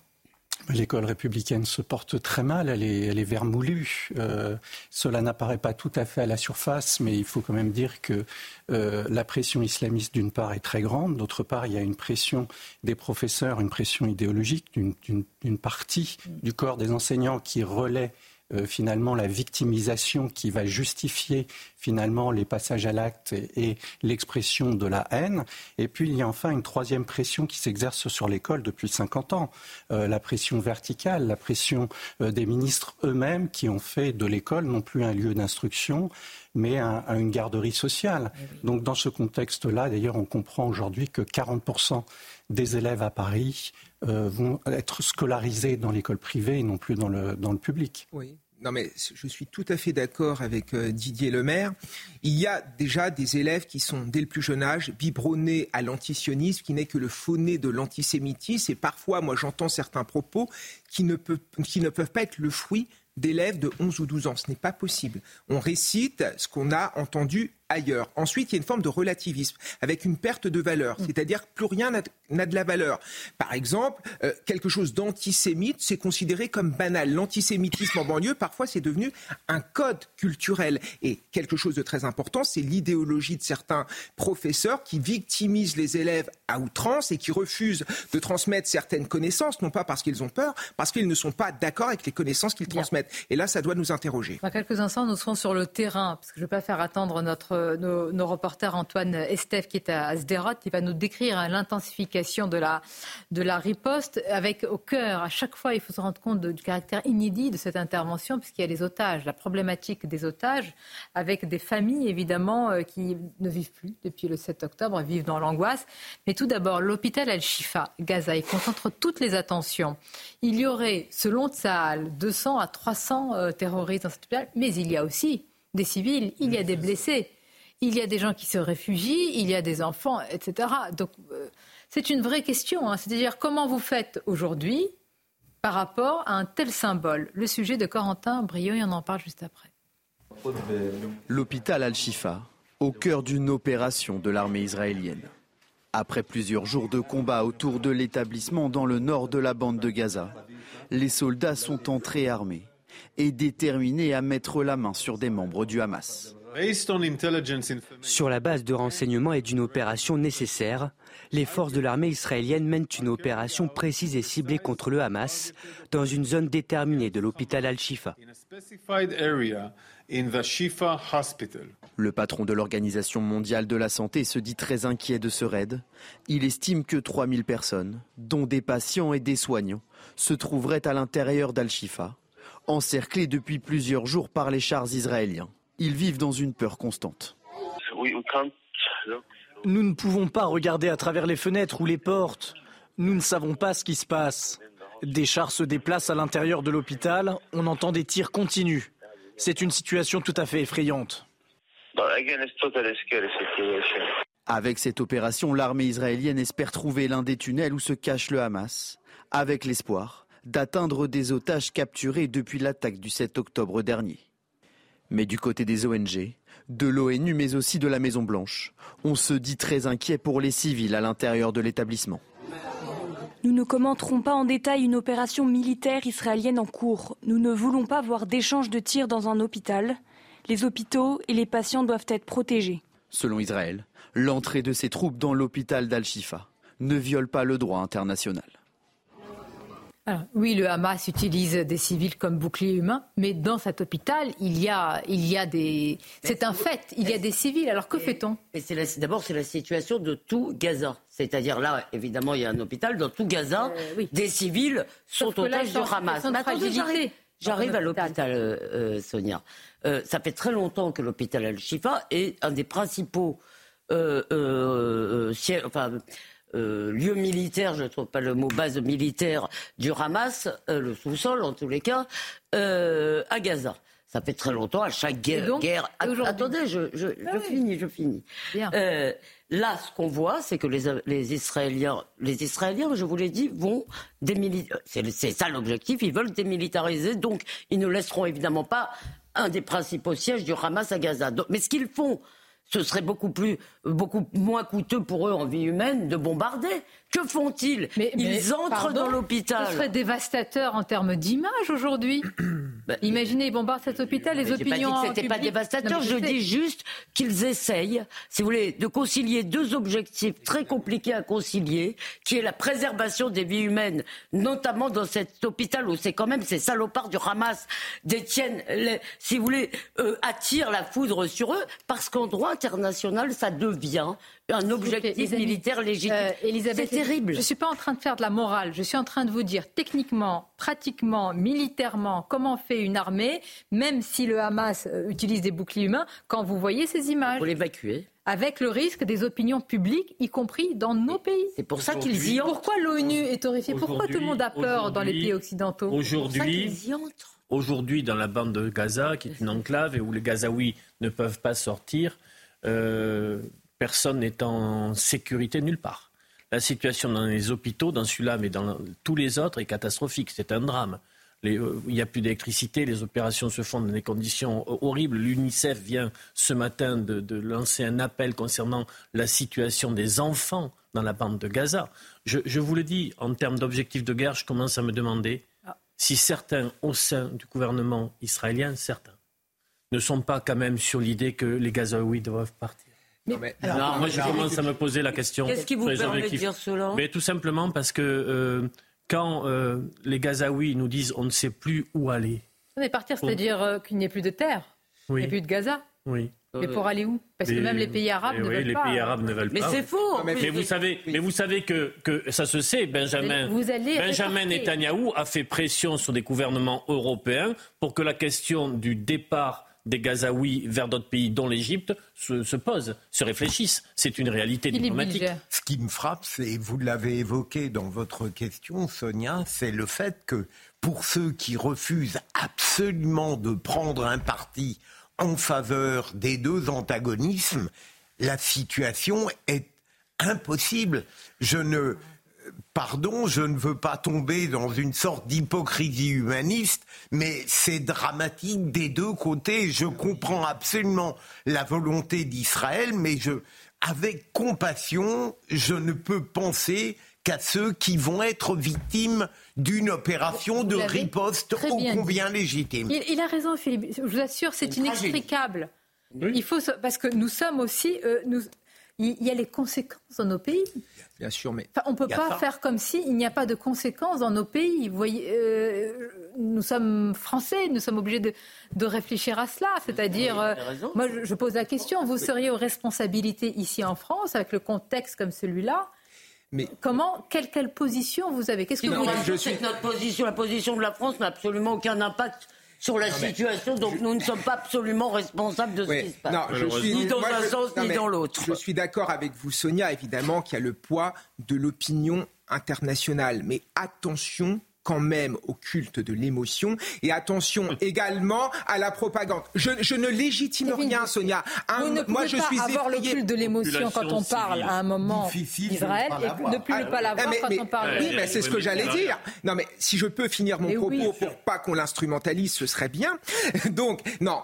L'école républicaine se porte très mal, elle est, elle est vermoulue. Euh, cela n'apparaît pas tout à fait à la surface, mais il faut quand même dire que euh, la pression islamiste, d'une part, est très grande. D'autre part, il y a une pression des professeurs, une pression idéologique d'une partie du corps des enseignants qui relaie euh, finalement la victimisation qui va justifier finalement les passages à l'acte et, l'expression de la haine. Et puis il y a enfin une troisième pression qui s'exerce sur l'école depuis 50 ans, euh, la pression verticale, la pression euh, des ministres eux-mêmes qui ont fait de l'école non plus un lieu d'instruction, mais un, une garderie sociale. Eh Donc dans ce contexte-là, d'ailleurs, on comprend aujourd'hui que 40% des élèves à Paris vont être scolarisés dans l'école privée et non plus dans le, dans le public. Oui. Non, mais je suis tout à fait d'accord avec euh, Didier Lemaire. Il y a déjà des élèves qui sont, dès le plus jeune âge, biberonnés à l'antisionisme, qui n'est que le faux de l'antisémitisme. Et parfois, moi, j'entends certains propos qui ne, peuvent, qui ne peuvent pas être le fruit d'élèves de 11 ou 12 ans. Ce n'est pas possible. On récite ce qu'on a entendu ailleurs. Ensuite, il y a une forme de relativisme avec une perte de valeur, mm. c'est-à-dire que plus rien n'a de la valeur. Par exemple, euh, quelque chose d'antisémite, c'est considéré comme banal. L'antisémitisme en banlieue, parfois, c'est devenu un code culturel. Et quelque chose de très important, c'est l'idéologie de certains professeurs qui victimisent les élèves à outrance et qui refusent de transmettre certaines connaissances, non pas parce qu'ils ont peur, parce qu'ils ne sont pas d'accord avec les connaissances qu'ils transmettent. Et là, ça doit nous interroger. Dans quelques instants, nous serons sur le terrain, parce que je ne vais pas faire attendre notre nos, reporters Antoine Estève qui est à Sderot, qui va nous décrire hein, l'intensification de la, de la riposte avec au cœur, à chaque fois, il faut se rendre compte du caractère inédit de cette intervention puisqu'il y a les otages, la problématique des otages avec des familles évidemment euh, qui ne vivent plus depuis le 7 octobre, vivent dans l'angoisse. Mais tout d'abord, l'hôpital Al-Shifa, Gaza, il concentre toutes les attentions. Il y aurait, selon Tsahal, 200 à 300 euh, terroristes dans cet hôpital, mais il y a aussi des civils, il y a des blessés. Il y a des gens qui se réfugient, il y a des enfants, etc. Donc euh, c'est une vraie question. Hein. C'est-à-dire comment vous faites aujourd'hui par rapport à un tel symbole? Le sujet de Corentin Brio, on en parle juste après. L'hôpital Al-Shifa, au cœur d'une opération de l'armée israélienne. Après plusieurs jours de combat autour de l'établissement dans le nord de la bande de Gaza, les soldats sont entrés armés et déterminés à mettre la main sur des membres du Hamas. Sur la base de renseignements et d'une opération nécessaire, les forces de l'armée israélienne mènent une opération précise et ciblée contre le Hamas dans une zone déterminée de l'hôpital Al-Shifa. Le patron de l'Organisation mondiale de la santé se dit très inquiet de ce raid. Il estime que 3000 personnes, dont des patients et des soignants, se trouveraient à l'intérieur d'Al-Shifa, encerclés depuis plusieurs jours par les chars israéliens. Ils vivent dans une peur constante. Nous ne pouvons pas regarder à travers les fenêtres ou les portes. Nous ne savons pas ce qui se passe. Des chars se déplacent à l'intérieur de l'hôpital, on entend des tirs continus. C'est une situation tout à fait effrayante. Avec cette opération, l'armée israélienne espère trouver l'un des tunnels où se cache le Hamas, avec l'espoir d'atteindre des otages capturés depuis l'attaque du 7 octobre dernier. Mais du côté des ONG, de l'ONU mais aussi de la Maison Blanche, on se dit très inquiet pour les civils à l'intérieur de l'établissement. Nous ne commenterons pas en détail une opération militaire israélienne en cours. Nous ne voulons pas voir d'échanges de tirs dans un hôpital. Les hôpitaux et les patients doivent être protégés. Selon Israël, l'entrée de ces troupes dans l'hôpital d'Al-Shifa ne viole pas le droit international oui, le Hamas utilise des civils comme boucliers humains, mais dans cet hôpital, il y a, il y a des. C'est un fait, il y a des civils. Alors que fait-on? D'abord, c'est la situation de tout Gaza. C'est-à-dire là, évidemment, il y a un hôpital. Dans tout Gaza, euh, des civils sont otages du Hamas. J'arrive à l'hôpital, euh, euh, Sonia. ça fait très longtemps que l'hôpital Al-Shifa est un des principaux enfin, euh, lieu militaire, je ne trouve pas le mot base militaire du Hamas, euh, le sous-sol en tous les cas, euh, à Gaza. Ça fait très longtemps, à chaque guerre. guerre attendez, je, je, ah je finis, je finis. là, ce qu'on voit, c'est que les, les, Israéliens, les Israéliens, je vous l'ai dit, vont démilitariser. C'est ça l'objectif, ils veulent démilitariser, donc ils ne laisseront évidemment pas un des principaux sièges du Hamas à Gaza. mais ce qu'ils font ce serait beaucoup plus, beaucoup moins coûteux pour eux en vie humaine de bombarder Que font-ils Ils entrent dans l'hôpital. Ce serait dévastateur en termes d'image aujourd'hui. Bah, Imaginez, ils bombardent cet hôpital, les opinions. Pas dit que c'était pas dévastateur. je, dis juste qu'ils essayent, si vous voulez, de concilier deux objectifs très compliqués à concilier, qui est la préservation des vies humaines, notamment dans cet hôpital où c'est quand même ces salopards du Hamas détiennent, si vous voulez, euh, attirent la foudre sur eux, parce qu'en droit international, ça devient un objectif militaire légitime. Euh, c'est terrible. Je ne suis pas en train de faire de la morale. Je suis en train de vous dire techniquement, pratiquement, militairement, comment fait une armée, même si le Hamas euh, utilise des boucliers humains, quand vous voyez ces images. Pour l'évacuer avec le risque des opinions publiques, y compris dans nos pays. C'est pour ça qu'ils y entrent. Pourquoi l'ONU est horrifiée? Pourquoi tout le monde a peur dans les pays occidentaux? Aujourd'hui, aujourd'hui, dans la bande de Gaza, qui est une enclave et où les Gazaouis ne peuvent pas sortir, euh, personne n'est en sécurité nulle part. La situation dans les hôpitaux, dans celui-là, mais dans tous les autres, est catastrophique. C'est un drame. Euh, il n'y a plus d'électricité, les opérations se font dans des conditions horribles. L'UNICEF vient ce matin de, lancer un appel concernant la situation des enfants dans la bande de Gaza. Je, vous le dis, en termes d'objectifs de guerre, je commence à me demander ah. si certains au sein du gouvernement israélien, certains, ne sont pas quand même sur l'idée que les Gazaouis doivent partir. Mais, moi, je commence à me poser la question. Qu'est-ce qui vous permet de dire cela? Mais Tout simplement parce que euh, quand euh, les Gazaouis nous disent on ne sait plus où aller. Mais partir, c'est-à-dire euh, qu'il n'y ait plus de terre, il n'y ait plus de Gaza. Oui. Mais pour aller où? Parce que même les pays arabes ne veulent les pas. Les pays arabes ne veulent mais pas. Mais c'est faux. Mais, vous savez, mais vous savez que, que ça se sait. Benjamin, Benjamin Netanyahou a fait pression sur des gouvernements européens pour que la question du départ des Gazaouis vers d'autres pays, dont l'Égypte, se, posent, se réfléchissent. C'est une réalité diplomatique. Ce qui me frappe, c'est, vous l'avez évoqué dans votre question, Sonia, c'est le fait que pour ceux qui refusent absolument de prendre un parti en faveur des deux antagonismes, la situation est impossible. Je ne, pardon, je ne veux pas tomber dans une sorte d'hypocrisie humaniste, mais c'est dramatique des deux côtés. Je comprends absolument la volonté d'Israël, mais je, avec compassion, je ne peux penser qu'à ceux qui vont être victimes d'une opération de riposte ô combien légitime. Il, a raison, Philippe. Je vous assure, c'est inextricable. Il faut parce que nous sommes aussi, euh, nous, il y a les conséquences dans nos pays. Bien sûr, mais on ne peut pas faire comme s'il n'y a pas de conséquences dans nos pays. Vous voyez, euh, nous sommes français, nous sommes obligés de, réfléchir à cela. C'est-à-dire, euh, moi, je, pose la question vous seriez aux responsabilités ici en France avec le contexte comme celui-là? Mais comment, quelle, quelle position vous avez? Qu'est-ce que vous dites je suis... Notre position, la position de la France n'a absolument aucun impact sur la situation, donc nous ne sommes pas absolument responsables de ce qui se passe. Non, je suis, ni dans un sens ni dans l'autre. Je suis d'accord avec vous, Sonia, évidemment, qu'il y a le poids de l'opinion internationale. Mais attention quand même au culte de l'émotion et attention également à la propagande. Je, ne légitime rien, Sonia. vous ne moi, je pas suis avoir le culte de l'émotion quand on parle à un moment d'Israël et ne plus ne pas l'avoir quand on parle. Oui, mais c'est ce que j'allais dire. Non, mais si je peux finir mon propos pour pas qu'on l'instrumentalise, ce serait bien. Donc, non,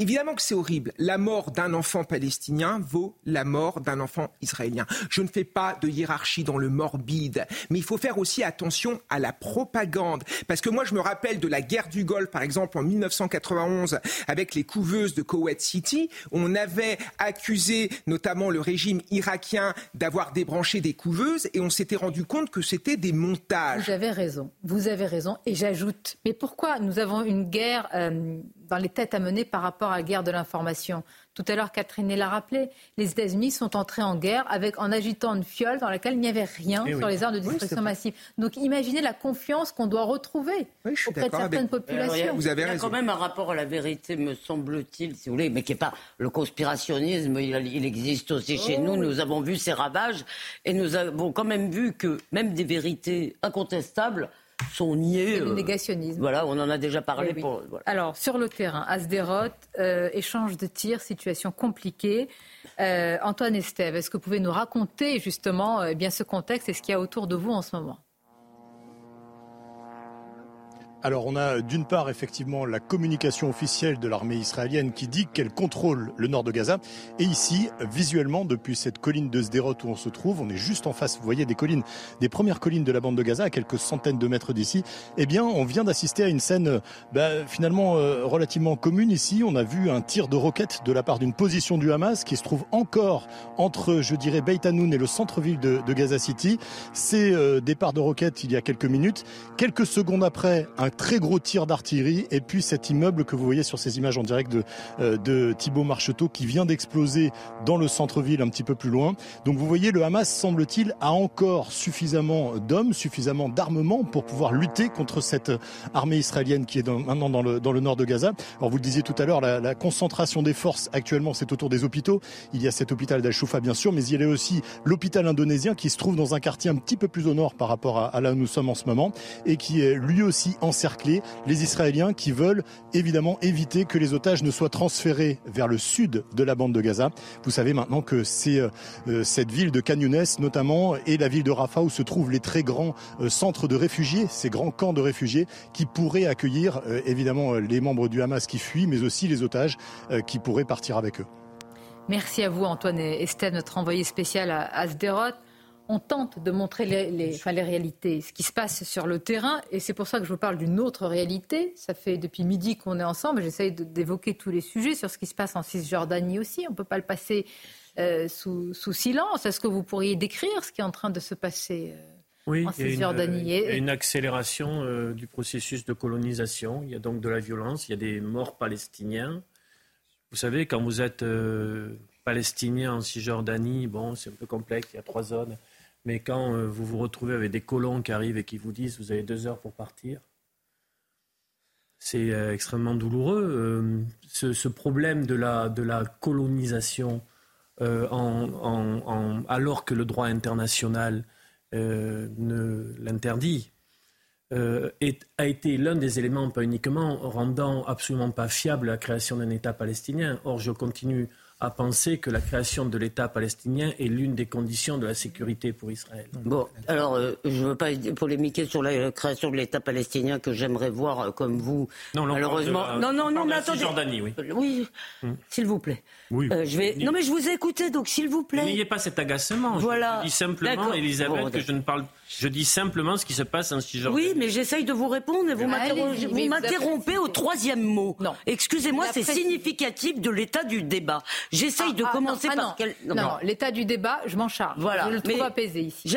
Évidemment que c'est horrible. La mort d'un enfant palestinien vaut la mort d'un enfant israélien. Je ne fais pas de hiérarchie dans le morbide, mais il faut faire aussi attention à la propagande. Parce que moi, je me rappelle de la guerre du Golfe, par exemple, en 1991, avec les couveuses de Kuwait City. On avait accusé notamment le régime irakien d'avoir débranché des couveuses et on s'était rendu compte que c'était des montages. Vous avez raison. Vous avez raison. Et j'ajoute, mais pourquoi nous avons une guerre euh, dans les têtes à mener par rapport à la guerre de l'information. Tout à l'heure, Catherine l'a rappelé, les États-Unis sont entrés en guerre avec, en agitant une fiole dans laquelle il n'y avait rien eh sur les armes de destruction massive. Donc imaginez la confiance qu'on doit retrouver auprès de certaines populations. Vous avez il y a quand même un rapport à la vérité, me semble-t-il, si vous voulez, mais qui n'est pas le conspirationnisme, il, existe aussi chez oh nous. Nous avons vu ces ravages et nous avons quand même vu que même des vérités incontestables sont niés. le euh, négationnisme. Voilà, on en a déjà parlé. Pour, Alors, sur le terrain, Asderot, euh, échange de tirs, situation compliquée. Euh, Antoine Estève, est-ce que vous pouvez nous raconter justement bien ce contexte et ce qu'il y a autour de vous en ce moment? Alors on a d'une part effectivement la communication officielle de l'armée israélienne qui dit qu'elle contrôle le nord de Gaza. Et ici, visuellement, depuis cette colline de Sderot où on se trouve, on est juste en face, vous voyez des collines, des premières collines de la bande de Gaza, à quelques centaines de mètres d'ici. Eh bien, on vient d'assister à une scène bah, finalement euh, relativement commune ici. On a vu un tir de roquette de la part d'une position du Hamas qui se trouve encore entre, je dirais, Beit Hanoun et le centre-ville de, Gaza City. C'est euh, départ de roquette il y a quelques minutes. Quelques secondes après, un très gros tir d'artillerie et puis cet immeuble que vous voyez sur ces images en direct de, euh, de Thibault Marcheteau qui vient d'exploser dans le centre-ville un petit peu plus loin. Donc vous voyez, le Hamas, semble-t-il, a encore suffisamment d'hommes, suffisamment d'armement pour pouvoir lutter contre cette armée israélienne qui est maintenant dans le, dans le nord de Gaza. Alors vous le disiez tout à l'heure, la, concentration des forces actuellement, c'est autour des hôpitaux. Il y a cet hôpital d'Al-Shoufa, bien sûr, mais il y a aussi l'hôpital indonésien qui se trouve dans un quartier un petit peu plus au nord par rapport à, là où nous sommes en ce moment et qui est lui aussi en les Israéliens qui veulent évidemment éviter que les otages ne soient transférés vers le sud de la bande de Gaza. Vous savez maintenant que c'est euh, euh, cette ville de Canyones notamment et la ville de Rafah où se trouvent les très grands euh, centres de réfugiés, ces grands camps de réfugiés qui pourraient accueillir évidemment les membres du Hamas qui fuient, mais aussi les otages qui pourraient partir avec eux. Merci à vous Antoine et Estelle, notre envoyé spécial à Asderot on tente de montrer les, les, réalités, ce qui se passe sur le terrain. Et c'est pour ça que je vous parle d'une autre réalité. Ça fait depuis midi qu'on est ensemble. J'essaye d'évoquer tous les sujets sur ce qui se passe en Cisjordanie aussi. On ne peut pas le passer euh, sous, silence. Est-ce que vous pourriez décrire ce qui est en train de se passer euh, en Cisjordanie Il y a une, accélération euh, du processus de colonisation. Il y a donc de la violence. Il y a des morts palestiniens. Vous savez, quand vous êtes palestinien en Cisjordanie, bon, c'est un peu complexe. Il y a trois zones. Mais quand euh, vous vous retrouvez avec des colons qui arrivent et qui vous disent vous avez deux heures pour partir, c'est euh, extrêmement douloureux. Euh, ce, problème de la, colonisation, alors que le droit international ne l'interdit, a été l'un des éléments, pas uniquement, rendant absolument pas fiable la création d'un État palestinien. Or, je continue à penser que la création de l'État palestinien est l'une des conditions de la sécurité pour Israël. Bon, alors euh, je ne veux pas polémiquer sur la création de l'État palestinien que j'aimerais voir euh, comme vous. Non, malheureusement. Euh, non, non, non, mais attendez. oui. Oui, hmm. s'il vous plaît. Oui. je vais. Non, mais je vous ai écouté, donc s'il vous plaît. N'ayez pas cet agacement. Voilà. Je dis simplement, Elisabeth, que je ne parle. Je dis simplement ce qui se passe en Cisjordanie. Oui, mais j'essaye de vous répondre et vous m'interrompez au troisième mot. Non. Excusez-moi, c'est significatif de l'état du débat. J'essaye de ah, ah, commencer ah, par quel... non, l'état du débat, je m'en charge. Voilà. Je le trouve apaisé ici.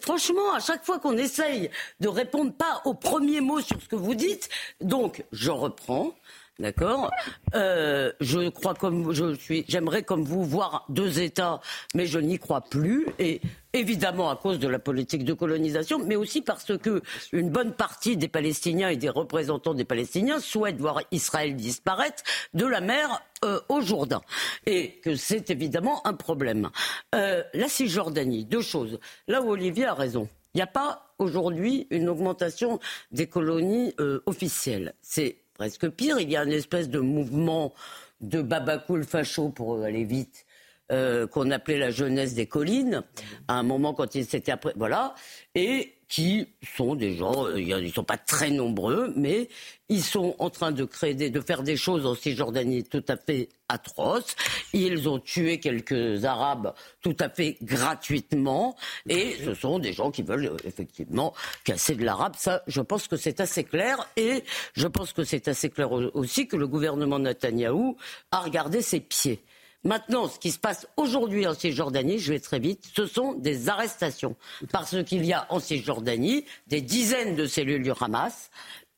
franchement, à chaque fois qu'on essaye de répondre pas au premier mot sur ce que vous dites, donc je reprends. D'accord. Euh, je crois comme je suis. J'aimerais comme vous voir deux États, mais je n'y crois plus. Et évidemment à cause de la politique de colonisation, mais aussi parce que une bonne partie des Palestiniens et des représentants des Palestiniens souhaitent voir Israël disparaître de la mer euh, au Jourdain, et que c'est évidemment un problème. Euh, la Cisjordanie, deux choses. Là où Olivier a raison. Il n'y a pas aujourd'hui une augmentation des colonies officielles. C'est presque pire. Il y a une espèce de mouvement de babacool facho, pour aller vite, euh, qu'on appelait la jeunesse des collines, à un moment quand ils s'étaient après, voilà, et qui sont des gens, euh, ils ne sont pas très nombreux, mais ils sont en train de créer, de faire des choses en Cisjordanie tout à fait atroces. Ils ont tué quelques Arabes tout à fait gratuitement, et ce sont des gens qui veulent euh, effectivement casser de l'arabe. Ça, je pense que c'est assez clair, et je pense que c'est assez clair aussi que le gouvernement Netanyahou a regardé ses pieds. Maintenant, ce qui se passe aujourd'hui en Cisjordanie, je vais très vite, ce sont des arrestations. Parce qu'il y a en Cisjordanie des dizaines de cellules du Hamas.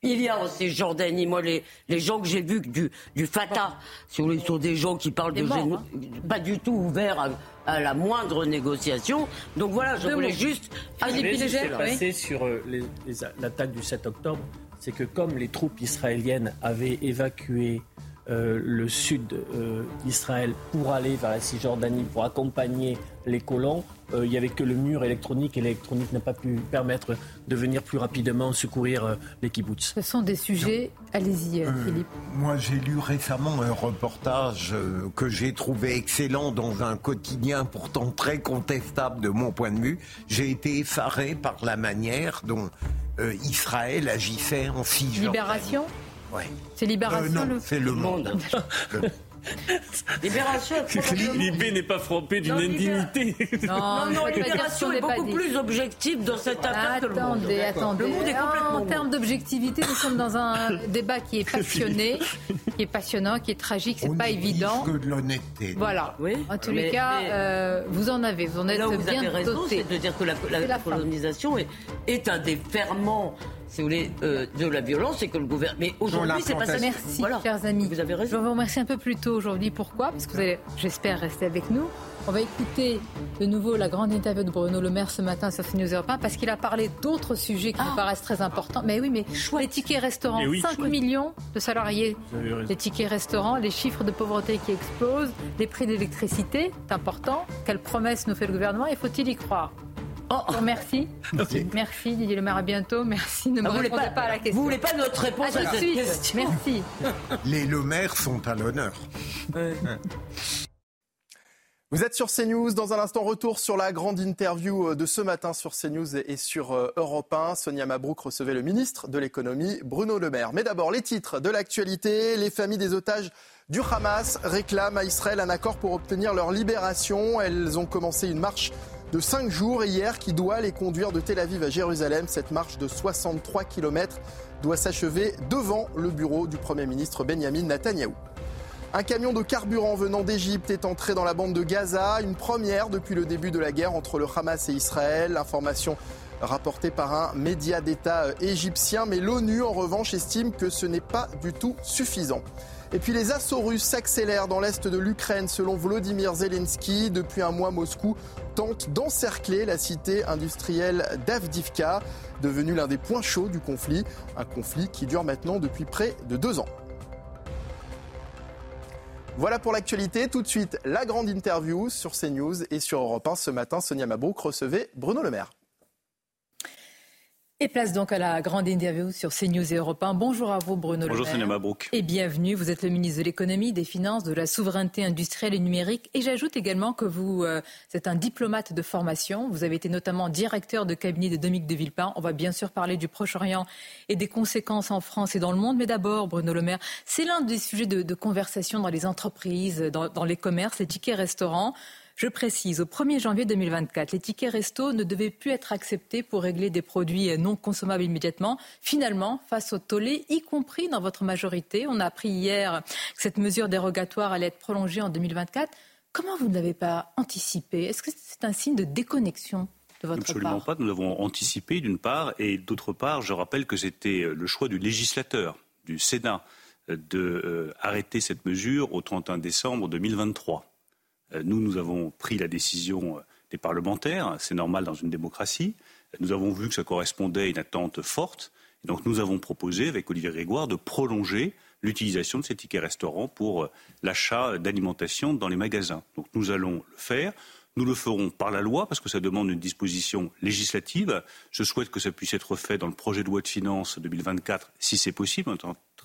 Il y a en Cisjordanie, moi, les, les gens que j'ai vus du, du Fatah, si vous sont des gens qui parlent de génocide, hein. pas du tout ouverts à, la moindre négociation. Donc voilà, je voulais juste. Philippe Ce qui passé sur euh, l'attaque du 7 octobre, c'est que comme les troupes israéliennes avaient évacué euh, le sud euh, d'Israël pour aller vers la Cisjordanie, pour accompagner les colons, euh, il n'y avait que le mur électronique et l'électronique n'a pas pu permettre de venir plus rapidement secourir les kibbutz. Ce sont des sujets, allez-y Philippe. Moi j'ai lu récemment un reportage que j'ai trouvé excellent dans un quotidien pourtant très contestable de mon point de vue. J'ai été effaré par la manière dont Israël agissait en Cisjordanie. Libération? Ouais. C'est Libération non, c'est le monde. Le- Libération, Libé n'est pas frappé d'une indignité. Non, Non, Libération est beaucoup plus objective dans cette affaire que le monde. Attendez, attendez. Le monde est complètement en termes d'objectivité, nous sommes dans un débat qui est passionné, qui est passionnant, qui est tragique, c'est pas évident. que de l'honnêteté. Voilà. En tous les cas, mais- euh, vous en avez, vous en êtes Là où vous bien avez raison, doté. c'est de dire que la, colonisation est, est un des ferments, si vous voulez, euh, de la violence et que le gouvernement. Mais aujourd'hui, c'est pas ça. Merci, Voilà. chers amis. Vous avez raison. Je vous remercie un peu plus tôt aujourd'hui. Pourquoi? Parce que vous allez, j'espère, rester avec nous. On va écouter de nouveau la grande interview de Bruno Le Maire ce matin sur CNews Europe 1 parce qu'il a parlé d'autres sujets qui Ah. nous paraissent très importants. Mais oui, mais les tickets restaurants, oui, 5 chouette. millions de salariés, les tickets restaurants, les chiffres de pauvreté qui explosent, les prix d'électricité, c'est important. Quelle promesse nous fait le gouvernement et faut-il y croire? Oh. Merci. Merci Didier Le Maire, à bientôt. Merci, ne me Ah, vous voulez répondez pas- pas, à la question. vous voulez pas notre réponse À à cette suite. question Merci. Les Le Maire sont à l'honneur. Vous êtes sur CNews. Dans un instant, retour sur la grande interview euh, de ce matin sur CNews et sur euh, Europe 1. Sonia Mabrouk recevait le ministre de l'économie, Bruno Le Maire. Mais d'abord, les titres de l'actualité. Les familles des otages du Hamas réclament à Israël un accord pour obtenir leur libération. Elles ont commencé une marche de 5 jours hier qui doit les conduire de Tel Aviv à Jérusalem. Cette marche de 63 km doit s'achever devant le bureau du Premier ministre Benjamin Netanyahou. Un camion de carburant venant d'Égypte est entré dans la bande de Gaza, une première depuis le début de la guerre entre le Hamas et Israël. Information rapportée par un média d'État euh, égyptien, mais l'ONU en revanche estime que ce n'est pas du tout suffisant. Et puis les assauts russes s'accélèrent dans l'est de l'Ukraine selon Volodymyr Zelensky. Depuis un mois, Moscou tente d'encercler la cité industrielle d'Avdivka, devenue l'un des points chauds du conflit. Un conflit qui dure maintenant depuis près de deux ans. Voilà pour l'actualité. Tout de suite, la grande interview sur CNews et sur Europe 1. Ce matin, Sonia Mabrouk recevait Bruno Le Maire. Et place donc à la grande interview sur CNews et Europe 1. Bonjour à vous, Bruno Bonjour, Le Maire. Sonia Mabrouk. Et bienvenue. Vous êtes le ministre de l'économie, des finances, de la souveraineté industrielle et numérique. Et j'ajoute également que vous euh, êtes un diplomate de formation. Vous avez été notamment directeur de cabinet de Dominique de Villepin. On va bien sûr parler du Proche-Orient et des conséquences en France et dans le monde. Mais d'abord, Bruno Le Maire, c'est l'un des sujets de, de conversation dans les entreprises, dans, dans les commerces, les tickets restaurants. Je précise, au 1er janvier 2024, les tickets resto ne devaient plus être acceptés pour régler des produits non consommables immédiatement. Finalement, face au tollé, y compris dans votre majorité, on a appris hier que cette mesure dérogatoire allait être prolongée en 2024. Comment vous ne l'avez pas anticipé? Est-ce que c'est un signe de déconnexion de votre Absolument part? pas. Nous avons anticipé d'une part, et d'autre part, je rappelle que c'était le choix du législateur, du Sénat, de euh, arrêter cette mesure au 31 décembre 2023. Euh, Nous, nous avons pris la décision euh, des parlementaires, c'est normal dans une démocratie. Nous avons vu que ça correspondait à une attente forte. Donc nous avons proposé, avec Olivier Grégoire, de prolonger l'utilisation de ces tickets restaurants pour euh, l'achat d'alimentation dans les magasins. Donc nous allons le faire. Nous le ferons par la loi parce que ça demande une disposition législative. Je souhaite que ça puisse être fait dans le projet de loi de finances 2024 si c'est possible.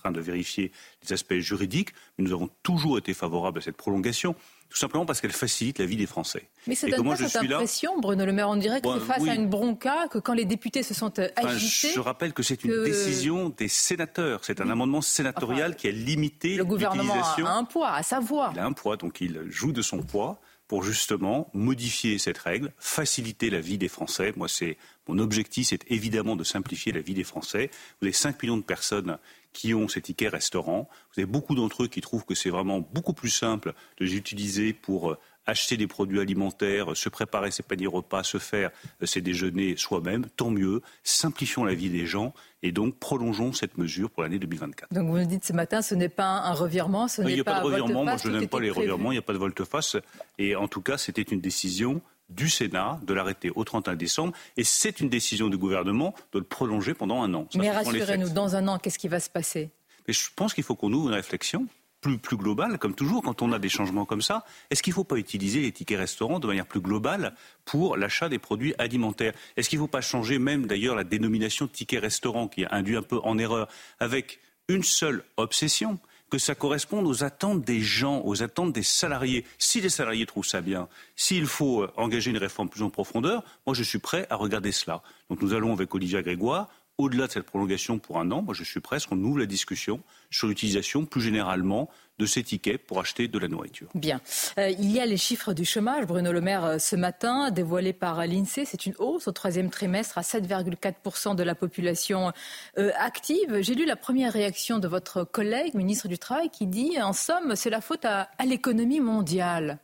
Train de vérifier les aspects juridiques, mais nous avons toujours été favorables à cette prolongation, tout simplement parce qu'elle facilite la vie des Français. Mais ça Et donne pas cette suis là- impression, Bruno Le Maire. On dirait que Bon, c'est face oui. à une bronca, que quand les députés se sont euh, Enfin, agités, je rappelle que c'est une que- décision des sénateurs. C'est un amendement sénatorial qui a limité le gouvernement a un poids, à sa voix. Il a un poids, donc il joue de son poids pour justement modifier cette règle, faciliter la vie des Français. Moi, c'est mon objectif, c'est évidemment de simplifier la vie des Français. Vous avez 5 millions de personnes qui ont ces tickets restaurants. Vous avez beaucoup d'entre eux qui trouvent que c'est vraiment beaucoup plus simple de les utiliser pour euh, acheter des produits alimentaires, se préparer ses paniers repas, se faire euh, ses déjeuners soi-même. Tant mieux. Simplifions la vie des gens et donc prolongeons cette mesure pour l'année 2024. Donc vous nous dites ce matin, ce n'est pas un revirement, ce Il n'est n'y a pas de revirement. Moi, je n'aime pas les prévu. revirements. Il n'y a pas de volte-face. Et en tout cas, c'était une décision du Sénat de l'arrêter au 31 décembre. Et c'est une décision du gouvernement de le prolonger pendant un an. Ça, Mais rassurez-nous, dans un an, qu'est-ce qui va se passer? Mais je pense qu'il faut qu'on ouvre une réflexion plus, plus globale, comme toujours, quand on a des changements comme ça. Est-ce qu'il ne faut pas utiliser les tickets restaurants de manière plus globale pour l'achat des produits alimentaires? Est-ce qu'il ne faut pas changer même d'ailleurs la dénomination ticket restaurant qui a induit un peu en erreur avec une seule obsession que ça corresponde aux attentes des gens, aux attentes des salariés. Si les salariés trouvent ça bien, s'il faut euh, engager une réforme plus en profondeur, moi je suis prêt à regarder cela. Donc nous allons avec Olivier Grégoire au-delà de cette prolongation pour un an, moi je suis presque, on ouvre la discussion sur l'utilisation plus généralement de ces tickets pour acheter de la nourriture. Bien. Euh, il y a les chiffres du chômage. Bruno Le Maire, euh, ce matin, dévoilé par l'INSEE, c'est une hausse au troisième trimestre à 7,4% de la population euh, active. J'ai lu la première réaction de votre collègue, ministre du Travail, qui dit, en somme, c'est la faute à l'économie mondiale.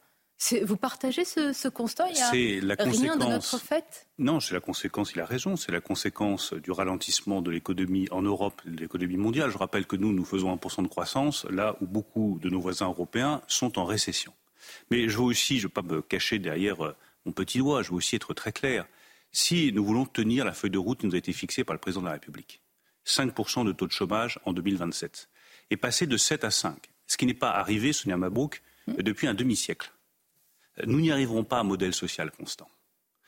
Vous partagez ce, constat? Il n'y a rien de notre fait? Non, c'est la conséquence, il a raison, c'est la conséquence du ralentissement de l'économie en Europe, de l'économie mondiale. Je rappelle que nous, nous faisons 1% de croissance, là où beaucoup de nos voisins européens sont en récession. Mais je veux aussi, je ne veux pas me cacher derrière euh, mon petit doigt, je veux aussi être très clair. Si nous voulons tenir la feuille de route qui nous a été fixée par le président de la République, 5% de taux de chômage en 2027, et passer de 7 à 5, ce qui n'est pas arrivé, Sonia Mabrouk, hmm. depuis un demi-siècle nous n'y arriverons pas à un modèle social constant.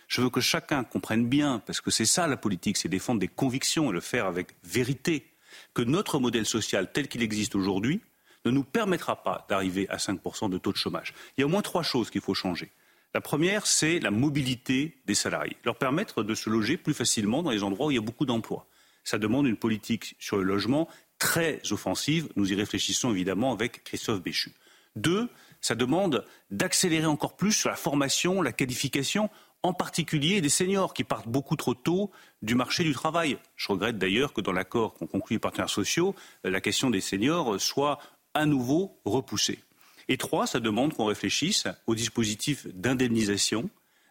Je veux que chacun comprenne bien, parce que c'est ça la politique, c'est défendre des convictions et le faire avec vérité, que notre modèle social tel qu'il existe aujourd'hui ne nous permettra pas d'arriver à 5% de taux de chômage. Il y a au moins trois choses qu'il faut changer. La première, c'est la mobilité des salariés, leur permettre de se loger plus facilement dans les endroits où il y a beaucoup d'emplois. Ça demande une politique sur le logement très offensive. Nous y réfléchissons évidemment avec Christophe Béchu. Deux, ça demande d'accélérer encore plus sur la formation, la qualification, en particulier des seniors qui partent beaucoup trop tôt du marché du travail. Je regrette d'ailleurs que dans l'accord qu'ont conclu les partenaires sociaux, la question des seniors soit à nouveau repoussée. Et trois, ça demande qu'on réfléchisse au dispositif d'indemnisation,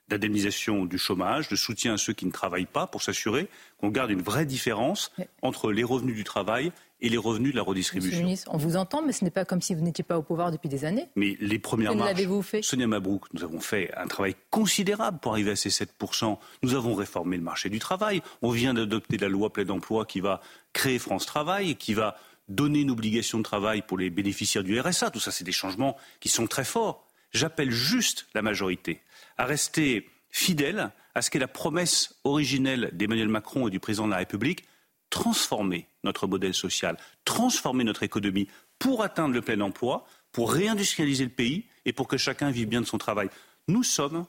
d'indemnisation du chômage, de soutien à ceux qui ne travaillent pas pour s'assurer qu'on garde une vraie différence entre les revenus du travail et les revenus de la redistribution. Ministre, on vous entend, mais ce n'est pas comme si vous n'étiez pas au pouvoir depuis des années. Mais les premières marches, l'avez-vous fait? Sonia Mabrouk, nous avons fait un travail considérable pour arriver à ces 7%. Nous avons réformé le marché du travail. On vient d'adopter la loi plein d'emploi qui va créer France Travail et qui va donner une obligation de travail pour les bénéficiaires du RSA. Tout ça, c'est des changements qui sont très forts. J'appelle juste la majorité à rester fidèle à ce qu'est la promesse originelle d'Emmanuel Macron et du président de la République, transformer notre modèle social, transformer notre économie pour atteindre le plein emploi, pour réindustrialiser le pays et pour que chacun vive bien de son travail. Nous sommes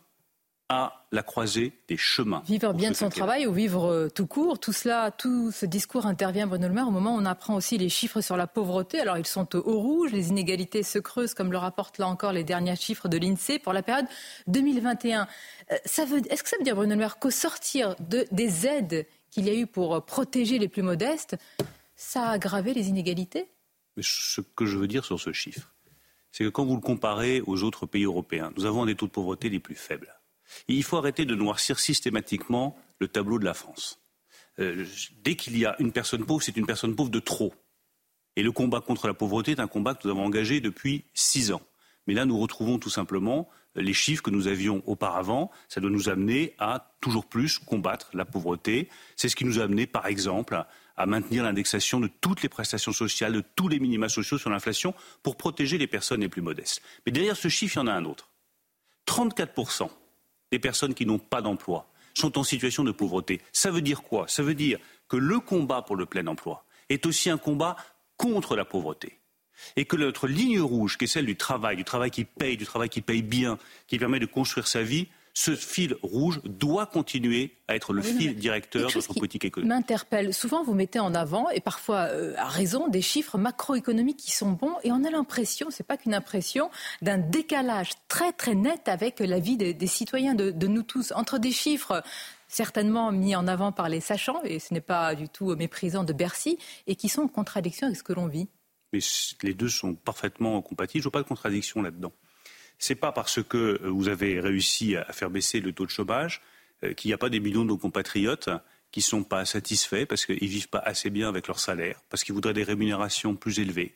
à la croisée des chemins. Vivre bien de son travail ou vivre euh, tout court, tout cela, tout ce discours intervient, Bruno Le Maire, au moment où on apprend aussi les chiffres sur la pauvreté. Alors ils sont au rouge, les inégalités se creusent, comme le rapportent là encore les derniers chiffres de l'INSEE pour la période 2021. Euh, est-ce que ça veut dire, Bruno Le Maire, qu'au sortir de, des aides qu'il y a eu pour protéger les plus modestes, ça a aggravé les inégalités Ce que je veux dire sur ce chiffre, c'est que quand vous le comparez aux autres pays européens, nous avons des taux de pauvreté les plus faibles. Il faut arrêter de noircir systématiquement le tableau de la France. Euh, dès qu'il y a une personne pauvre, c'est une personne pauvre de trop. Et le combat contre la pauvreté est un combat que nous avons engagé depuis six ans. Mais là, nous retrouvons tout simplement les chiffres que nous avions auparavant. Ça doit nous amener à toujours plus combattre la pauvreté. C'est ce qui nous a amené, par exemple, à maintenir l'indexation de toutes les prestations sociales, de tous les minima sociaux sur l'inflation pour protéger les personnes les plus modestes. Mais derrière ce chiffre, il y en a un autre. 34% des personnes qui n'ont pas d'emploi sont en situation de pauvreté. Ça veut dire quoi? Ça veut dire que le combat pour le plein emploi est aussi un combat contre la pauvreté et que notre ligne rouge, qui est celle du travail, du travail qui paye, du travail qui paye bien, qui permet de construire sa vie, ce fil rouge doit continuer à être le fil directeur de notre politique économique. M'interpelle. Souvent, vous mettez en avant, et parfois euh, à raison, des chiffres macroéconomiques qui sont bons, et on a l'impression, c'est pas qu'une impression, d'un décalage très très net avec la vie des, citoyens, de, de nous tous, entre des chiffres certainement mis en avant par les sachants, et ce n'est pas du tout méprisant de Bercy, et qui sont en contradiction avec ce que l'on vit mais les deux sont parfaitement compatibles. Je vois pas de contradiction là-dedans. C'est pas parce que euh, vous avez réussi à faire baisser le taux de chômage euh, qu'il n'y a pas des millions de nos compatriotes qui ne sont pas satisfaits parce qu'ils vivent pas assez bien avec leur salaire, parce qu'ils voudraient des rémunérations plus élevées,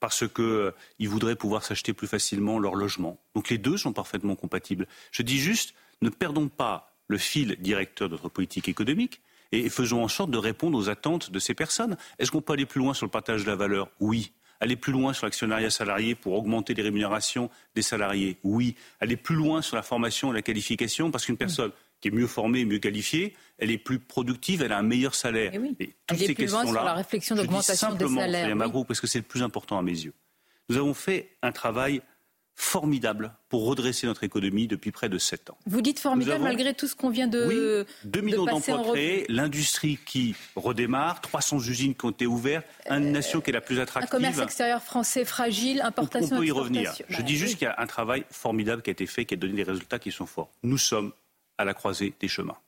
parce qu'ils euh, voudraient pouvoir s'acheter plus facilement leur logement. Donc les deux sont parfaitement compatibles. Je dis juste, ne perdons pas le fil directeur de notre politique économique, et faisons en sorte de répondre aux attentes de ces personnes. Est-ce qu'on peut aller plus loin sur le partage de la valeur? Oui. Aller plus loin sur l'actionnariat salarié pour augmenter les rémunérations des salariés? Oui. Aller plus loin sur la formation et la qualification parce qu'une personne qui est mieux formée, mieux qualifiée, elle est plus productive, elle a un meilleur salaire. Et, oui. toutes ces questions-là, sur la réflexion d'augmentation des salaires. parce que c'est le plus important à mes yeux. Nous avons fait un travail formidable pour redresser notre économie depuis près de sept ans. Vous dites formidable malgré tout ce qu'on vient de. Oui, 2 millions d'emplois créés, l'industrie qui redémarre, 300 usines qui ont été ouvertes, une nation qui est la plus attractive. Un commerce extérieur français fragile, importation. On peut y revenir. Je dis juste qu'il y a un travail formidable qui a été fait, qui a donné des résultats qui sont forts. Nous sommes à la croisée des chemins.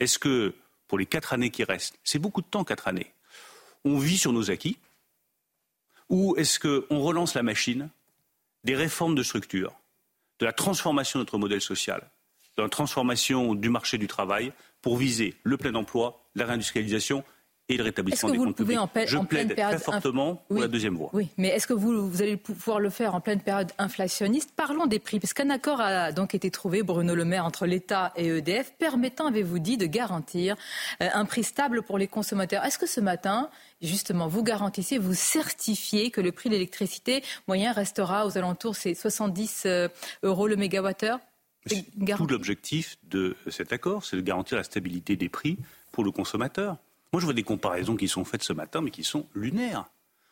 Est-ce que pour les quatre années qui restent, c'est beaucoup de temps, quatre années, on vit sur nos acquis ou est-ce qu'on relance la machine des réformes de structure, de la transformation de notre modèle social, de la transformation du marché du travail pour viser le plein emploi, la réindustrialisation et le rétablissement des comptes publics. Je plaide très fortement pour la deuxième voie. Oui, mais est-ce que vous, vous, allez pouvoir le faire en pleine période inflationniste? Parlons des prix, parce qu'un accord a donc été trouvé, Bruno Le Maire, entre l'État et EDF, permettant, avez-vous dit, de garantir euh, un prix stable pour les consommateurs. Est-ce que ce matin, justement, vous garantissez, vous certifiez que le prix de l'électricité moyen restera aux alentours de 70 euh, euros le mégawattheure? Tout l'objectif de cet accord, c'est de garantir la stabilité des prix pour le consommateur. Moi, je vois des comparaisons qui sont faites ce matin, mais qui sont lunaires.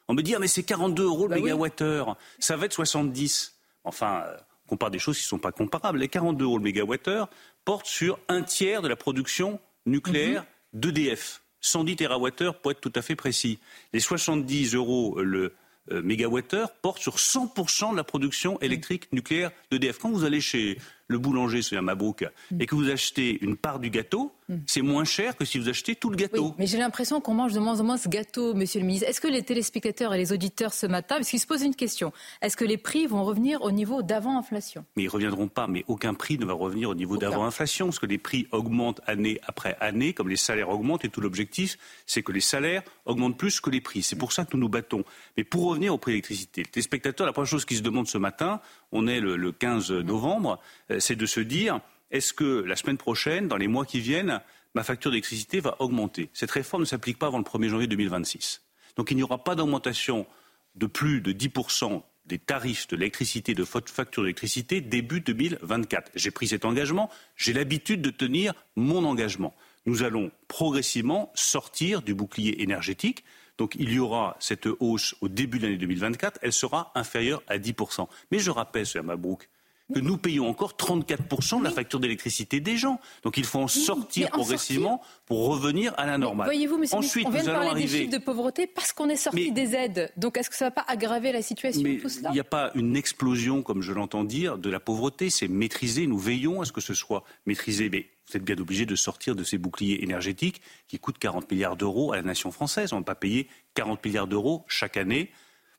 On me dit, ah, mais c'est 42 euros le bah mégawattheure, ça va être 70. Enfin, euh, on compare des choses qui ne sont pas comparables. Les 42 euros le mégawattheure portent sur un tiers de la production nucléaire mhm. d'EDF. 110 TWh pour être tout à fait précis. Les 70 euros le euh, mégawattheure portent sur 100% de la production électrique nucléaire d'EDF. Quand vous allez chez le boulanger, c'est un Mabrouk, mm. et que vous achetez une part du gâteau, mm. c'est moins cher que si vous achetez tout le gâteau. mais j'ai l'impression qu'on mange de moins en moins ce gâteau, monsieur le ministre. Est-ce que les téléspectateurs et les auditeurs ce matin, parce qu'ils se posent une question, est-ce que les prix vont revenir au niveau d'avant-inflation Mais ils ne reviendront pas, mais aucun prix ne va revenir au niveau d'avant-inflation, parce que les prix augmentent année après année, comme les salaires augmentent, et tout l'objectif, c'est que les salaires augmentent plus que les prix. C'est pour ça que nous nous battons. Mais pour revenir au prix de l'électricité, les téléspectateurs, la première chose qu'ils se demandent ce matin, on est le, 15 novembre, euh, c'est de se dire est-ce que la semaine prochaine, dans les mois qui viennent, ma facture d'électricité va augmenter? Cette réforme ne s'applique pas avant le 1er janvier 2026. Donc il n'y aura pas d'augmentation de plus de 10% des tarifs de l'électricité, de facture d'électricité début 2024. J'ai pris cet engagement, j'ai l'habitude de tenir mon engagement. Nous allons progressivement sortir du bouclier énergétique. Donc il y aura cette hausse au début de l'année 2024, elle sera inférieure à 10%. Mais je rappelle, M. Mabrouk, que nous payons encore 34% de la facture d'électricité des gens. Donc il faut en sortir progressivement pour revenir à la normale. Voyez-vous, monsieur Ensuite, on vient de parler arriver... des chiffres de pauvreté parce qu'on est sorti des aides. Donc est-ce que ça ne va pas aggraver la situation tout cela? Il n'y a pas une explosion, comme je l'entends dire, de la pauvreté. C'est maîtrisé. Nous veillons à ce que ce soit maîtrisé. Mais vous êtes bien obligé de sortir de ces boucliers énergétiques qui coûtent 40 milliards d'euros à la nation française. On ne va pas payer 40 milliards d'euros chaque année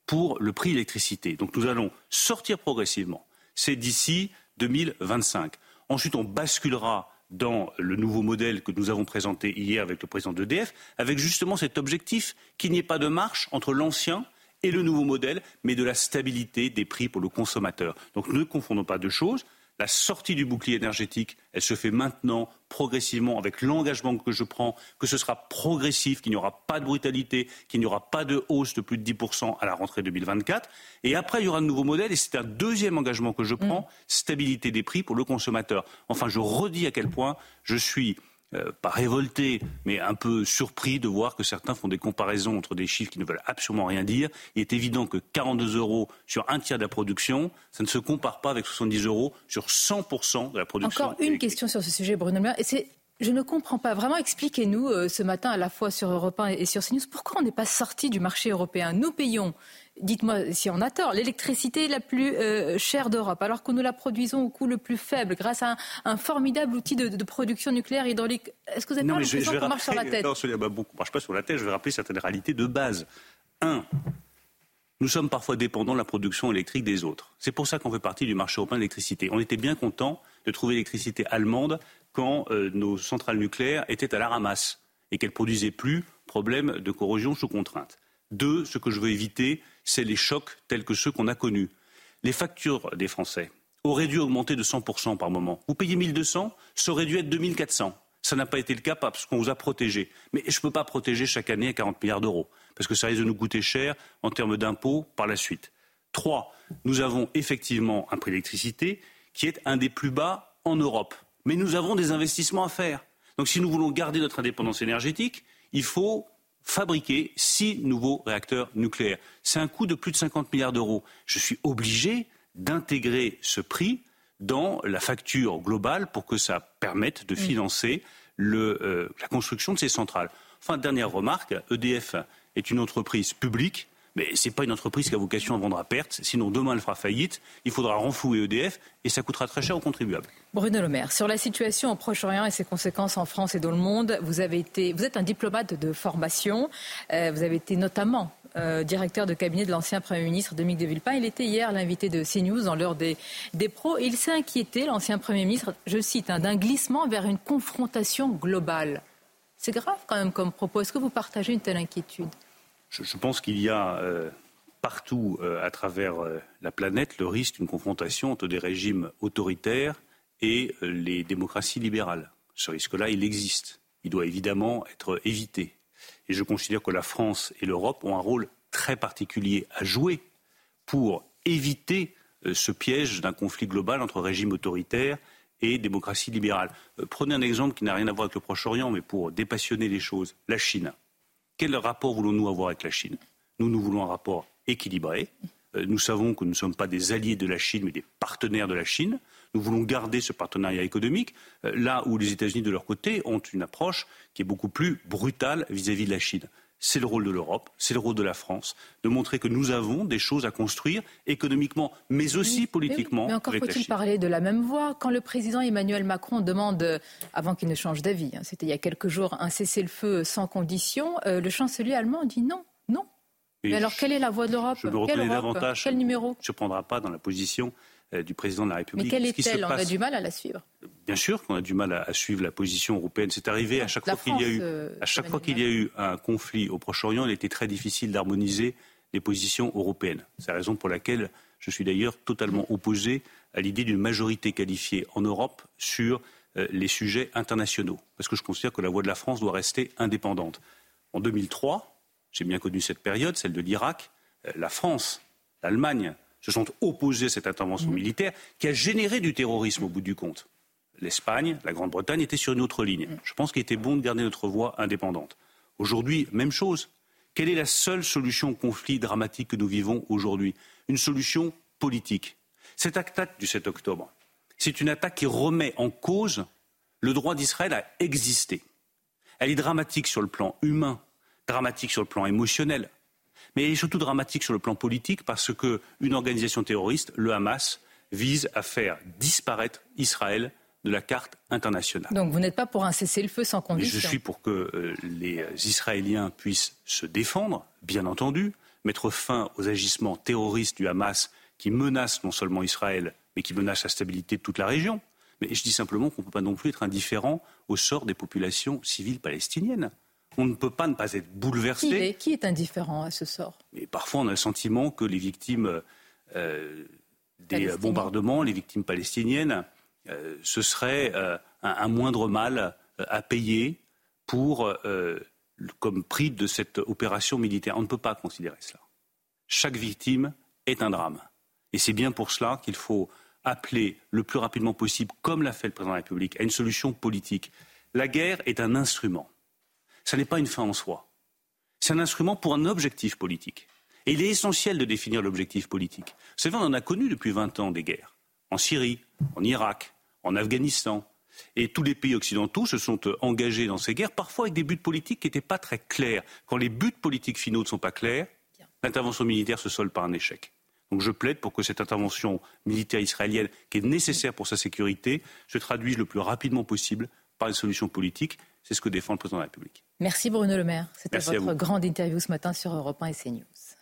pour le prix de l'électricité. Donc nous allons sortir progressivement c'est d'ici 2025. Ensuite, on basculera dans le nouveau modèle que nous avons présenté hier avec le président d'EDF, avec justement cet objectif qu'il n'y ait pas de marche entre l'ancien et le nouveau modèle, mais de la stabilité des prix pour le consommateur. Donc ne confondons pas deux choses. La sortie du bouclier énergétique, elle se fait maintenant, progressivement, avec l'engagement que je prends, que ce sera progressif, qu'il n'y aura pas de brutalité, qu'il n'y aura pas de hausse de plus de 10% à la rentrée 2024. Et après, il y aura un nouveau modèle, et c'est un deuxième engagement que je prends, mm. stabilité des prix pour le consommateur. Enfin, je redis à quel point je suis euh, pas révolté, mais un peu surpris de voir que certains font des comparaisons entre des chiffres qui ne veulent absolument rien dire. Il est évident que 42 euros sur un tiers de la production, ça ne se compare pas avec 70 euros sur 100% de la production. Encore une question sur ce sujet, Bruno Le Maire. je ne comprends pas. Vraiment, expliquez-nous euh, ce matin à la fois sur Europe 1 et sur CNews pourquoi on n'est pas sorti du marché européen? Nous payons dites-moi si on a tort, l'électricité la plus euh, chère d'Europe, alors que nous la produisons au coût le plus faible, grâce à un, formidable outil de, production nucléaire hydraulique. Est-ce que vous avez pas l'impression qu'on marche sur la tête? Non, on ne marche pas sur la tête. Je vais rappeler certaines réalités de base. Un, nous sommes parfois dépendants de la production électrique des autres. C'est pour ça qu'on fait partie du marché européen de l'électricité. On était bien content de trouver l'électricité allemande quand euh, nos centrales nucléaires étaient à la ramasse et qu'elles produisaient plus, problème de corrosion sous contrainte. Deux, ce que je veux éviter, c'est les chocs tels que ceux qu'on a connus. Les factures des Français auraient dû augmenter de 100% par moment. Vous payez 1200, ça aurait dû être 2400. Ça n'a pas été le cas parce qu'on vous a protégé. Mais je ne peux pas protéger chaque année à 40 milliards d'euros, parce que ça risque de nous coûter cher en termes d'impôts par la suite. Trois, nous avons effectivement un prix d'électricité qui est un des plus bas en Europe. Mais nous avons des investissements à faire. Donc si nous voulons garder notre indépendance énergétique, il faut fabriquer six nouveaux réacteurs nucléaires. C'est un coût de plus de 50 milliards d'euros. Je suis obligé d'intégrer ce prix dans la facture globale pour que ça permette de mm. financer le, la construction de ces centrales. Enfin, dernière remarque, EDF est une entreprise publique mais ce n'est pas une entreprise qui a vocation à vendre à perte. Sinon, demain, elle fera faillite. Il faudra renflouer EDF et ça coûtera très cher aux contribuables. Bruno Le Maire, sur la situation au Proche-Orient et ses conséquences en France et dans le monde, vous, avez été, vous êtes un diplomate de formation. Euh, vous avez été notamment euh, directeur de cabinet de l'ancien Premier ministre Dominique de Villepin. Il était hier l'invité de CNews dans l'heure des, des pros il s'est inquiété, l'ancien Premier ministre, je cite, hein, d'un glissement vers une confrontation globale. C'est grave quand même comme propos. Est-ce que vous partagez une telle inquiétude? Je, pense qu'il y a euh, partout euh, à travers euh, la planète le risque d'une confrontation entre des régimes autoritaires et les démocraties libérales. Ce risque-là, il existe. Il doit évidemment être évité. Et je considère que la France et l'Europe ont un rôle très particulier à jouer pour éviter ce piège d'un conflit global entre régimes autoritaires et démocratie libérale. Prenez un exemple qui n'a rien à voir avec le Proche-Orient, mais pour dépassionner les choses. La Chine. Quel rapport voulons-nous avoir avec la Chine? Nous, nous voulons un rapport équilibré. Euh, nous savons que nous ne sommes pas des alliés de la Chine, mais des partenaires de la Chine. Nous voulons garder ce partenariat économique, euh, là où les États-Unis, de leur côté, ont une approche qui est beaucoup plus brutale vis-à-vis de la Chine. C'est le rôle de l'Europe, c'est le rôle de la France, de montrer que nous avons des choses à construire économiquement, mais aussi politiquement. Mais, encore faut-il parler de la même voix. Quand le président Emmanuel Macron demande, euh, avant qu'il ne change d'avis, hein, c'était il y a quelques jours, un cessez-le-feu sans condition, euh, le chancelier allemand dit non, non. mais alors, quelle est la voix de l'Europe? Je me reconnais davantage. Quel numéro? Ne surprendra pas dans la position du président de la République. Mais quelle est-elle? On a du mal à la suivre. Bien sûr qu'on a du mal à, suivre la position européenne. C'est arrivé à chaque fois qu'il y a eu, euh, à chaque fois qu'il y a eu un conflit au Proche-Orient, il était très difficile d'harmoniser les positions européennes. C'est la raison pour laquelle je suis d'ailleurs totalement opposé à l'idée d'une majorité qualifiée en Europe sur euh, les sujets internationaux, parce que je considère que la voix de la France doit rester indépendante. En 2003, j'ai bien connu cette période, celle de l'Irak, la France, l'Allemagne, se sont opposés à cette intervention mmh. militaire qui a généré du terrorisme au bout du compte. L'Espagne, la Grande-Bretagne étaient sur une autre ligne. Mmh. Je pense qu'il était bon de garder notre voix indépendante. Aujourd'hui, même chose. Quelle est la seule solution au conflit dramatique que nous vivons aujourd'hui? Une solution politique. Cette attaque du 7 octobre, c'est une attaque qui remet en cause le droit d'Israël à exister. Elle est dramatique sur le plan humain, dramatique sur le plan émotionnel, mais elle est surtout dramatique sur le plan politique parce qu'une organisation terroriste, le Hamas, vise à faire disparaître Israël de la carte internationale. Donc vous n'êtes pas pour un cessez-le-feu sans condition Je suis pour que euh, les Israéliens puissent se défendre, bien entendu, mettre fin aux agissements terroristes du Hamas qui menacent non seulement Israël, mais qui menacent la stabilité de toute la région. Mais je dis simplement qu'on ne peut pas non plus être indifférent au sort des populations civiles palestiniennes on ne peut pas ne pas être bouleversé. Qui est, indifférent à ce sort? Mais Parfois, on a le sentiment que les victimes euh, des bombardements, les victimes palestiniennes, euh, ce serait euh, un, moindre mal à payer pour, comme prix de cette opération militaire. On ne peut pas considérer cela. Chaque victime est un drame. Et c'est bien pour cela qu'il faut appeler le plus rapidement possible, comme l'a fait le président de la République, à une solution politique. La guerre est un instrument. Ce n'est pas une fin en soi. C'est un instrument pour un objectif politique. Et il est essentiel de définir l'objectif politique. Vous savez, on en a connu depuis 20 ans des guerres. En Syrie, en Irak, en Afghanistan. Et tous les pays occidentaux se sont euh, engagés dans ces guerres, parfois avec des buts politiques qui n'étaient pas très clairs. Quand les buts politiques finaux ne sont pas clairs, l'intervention militaire se solde par un échec. Donc je plaide pour que cette intervention militaire israélienne, qui est nécessaire pour sa sécurité, se traduise le plus rapidement possible par une solution politique. C'est ce que défend le président de la République. Merci Bruno Le Maire. C'était votre grande interview ce matin sur Europe 1 et CNews.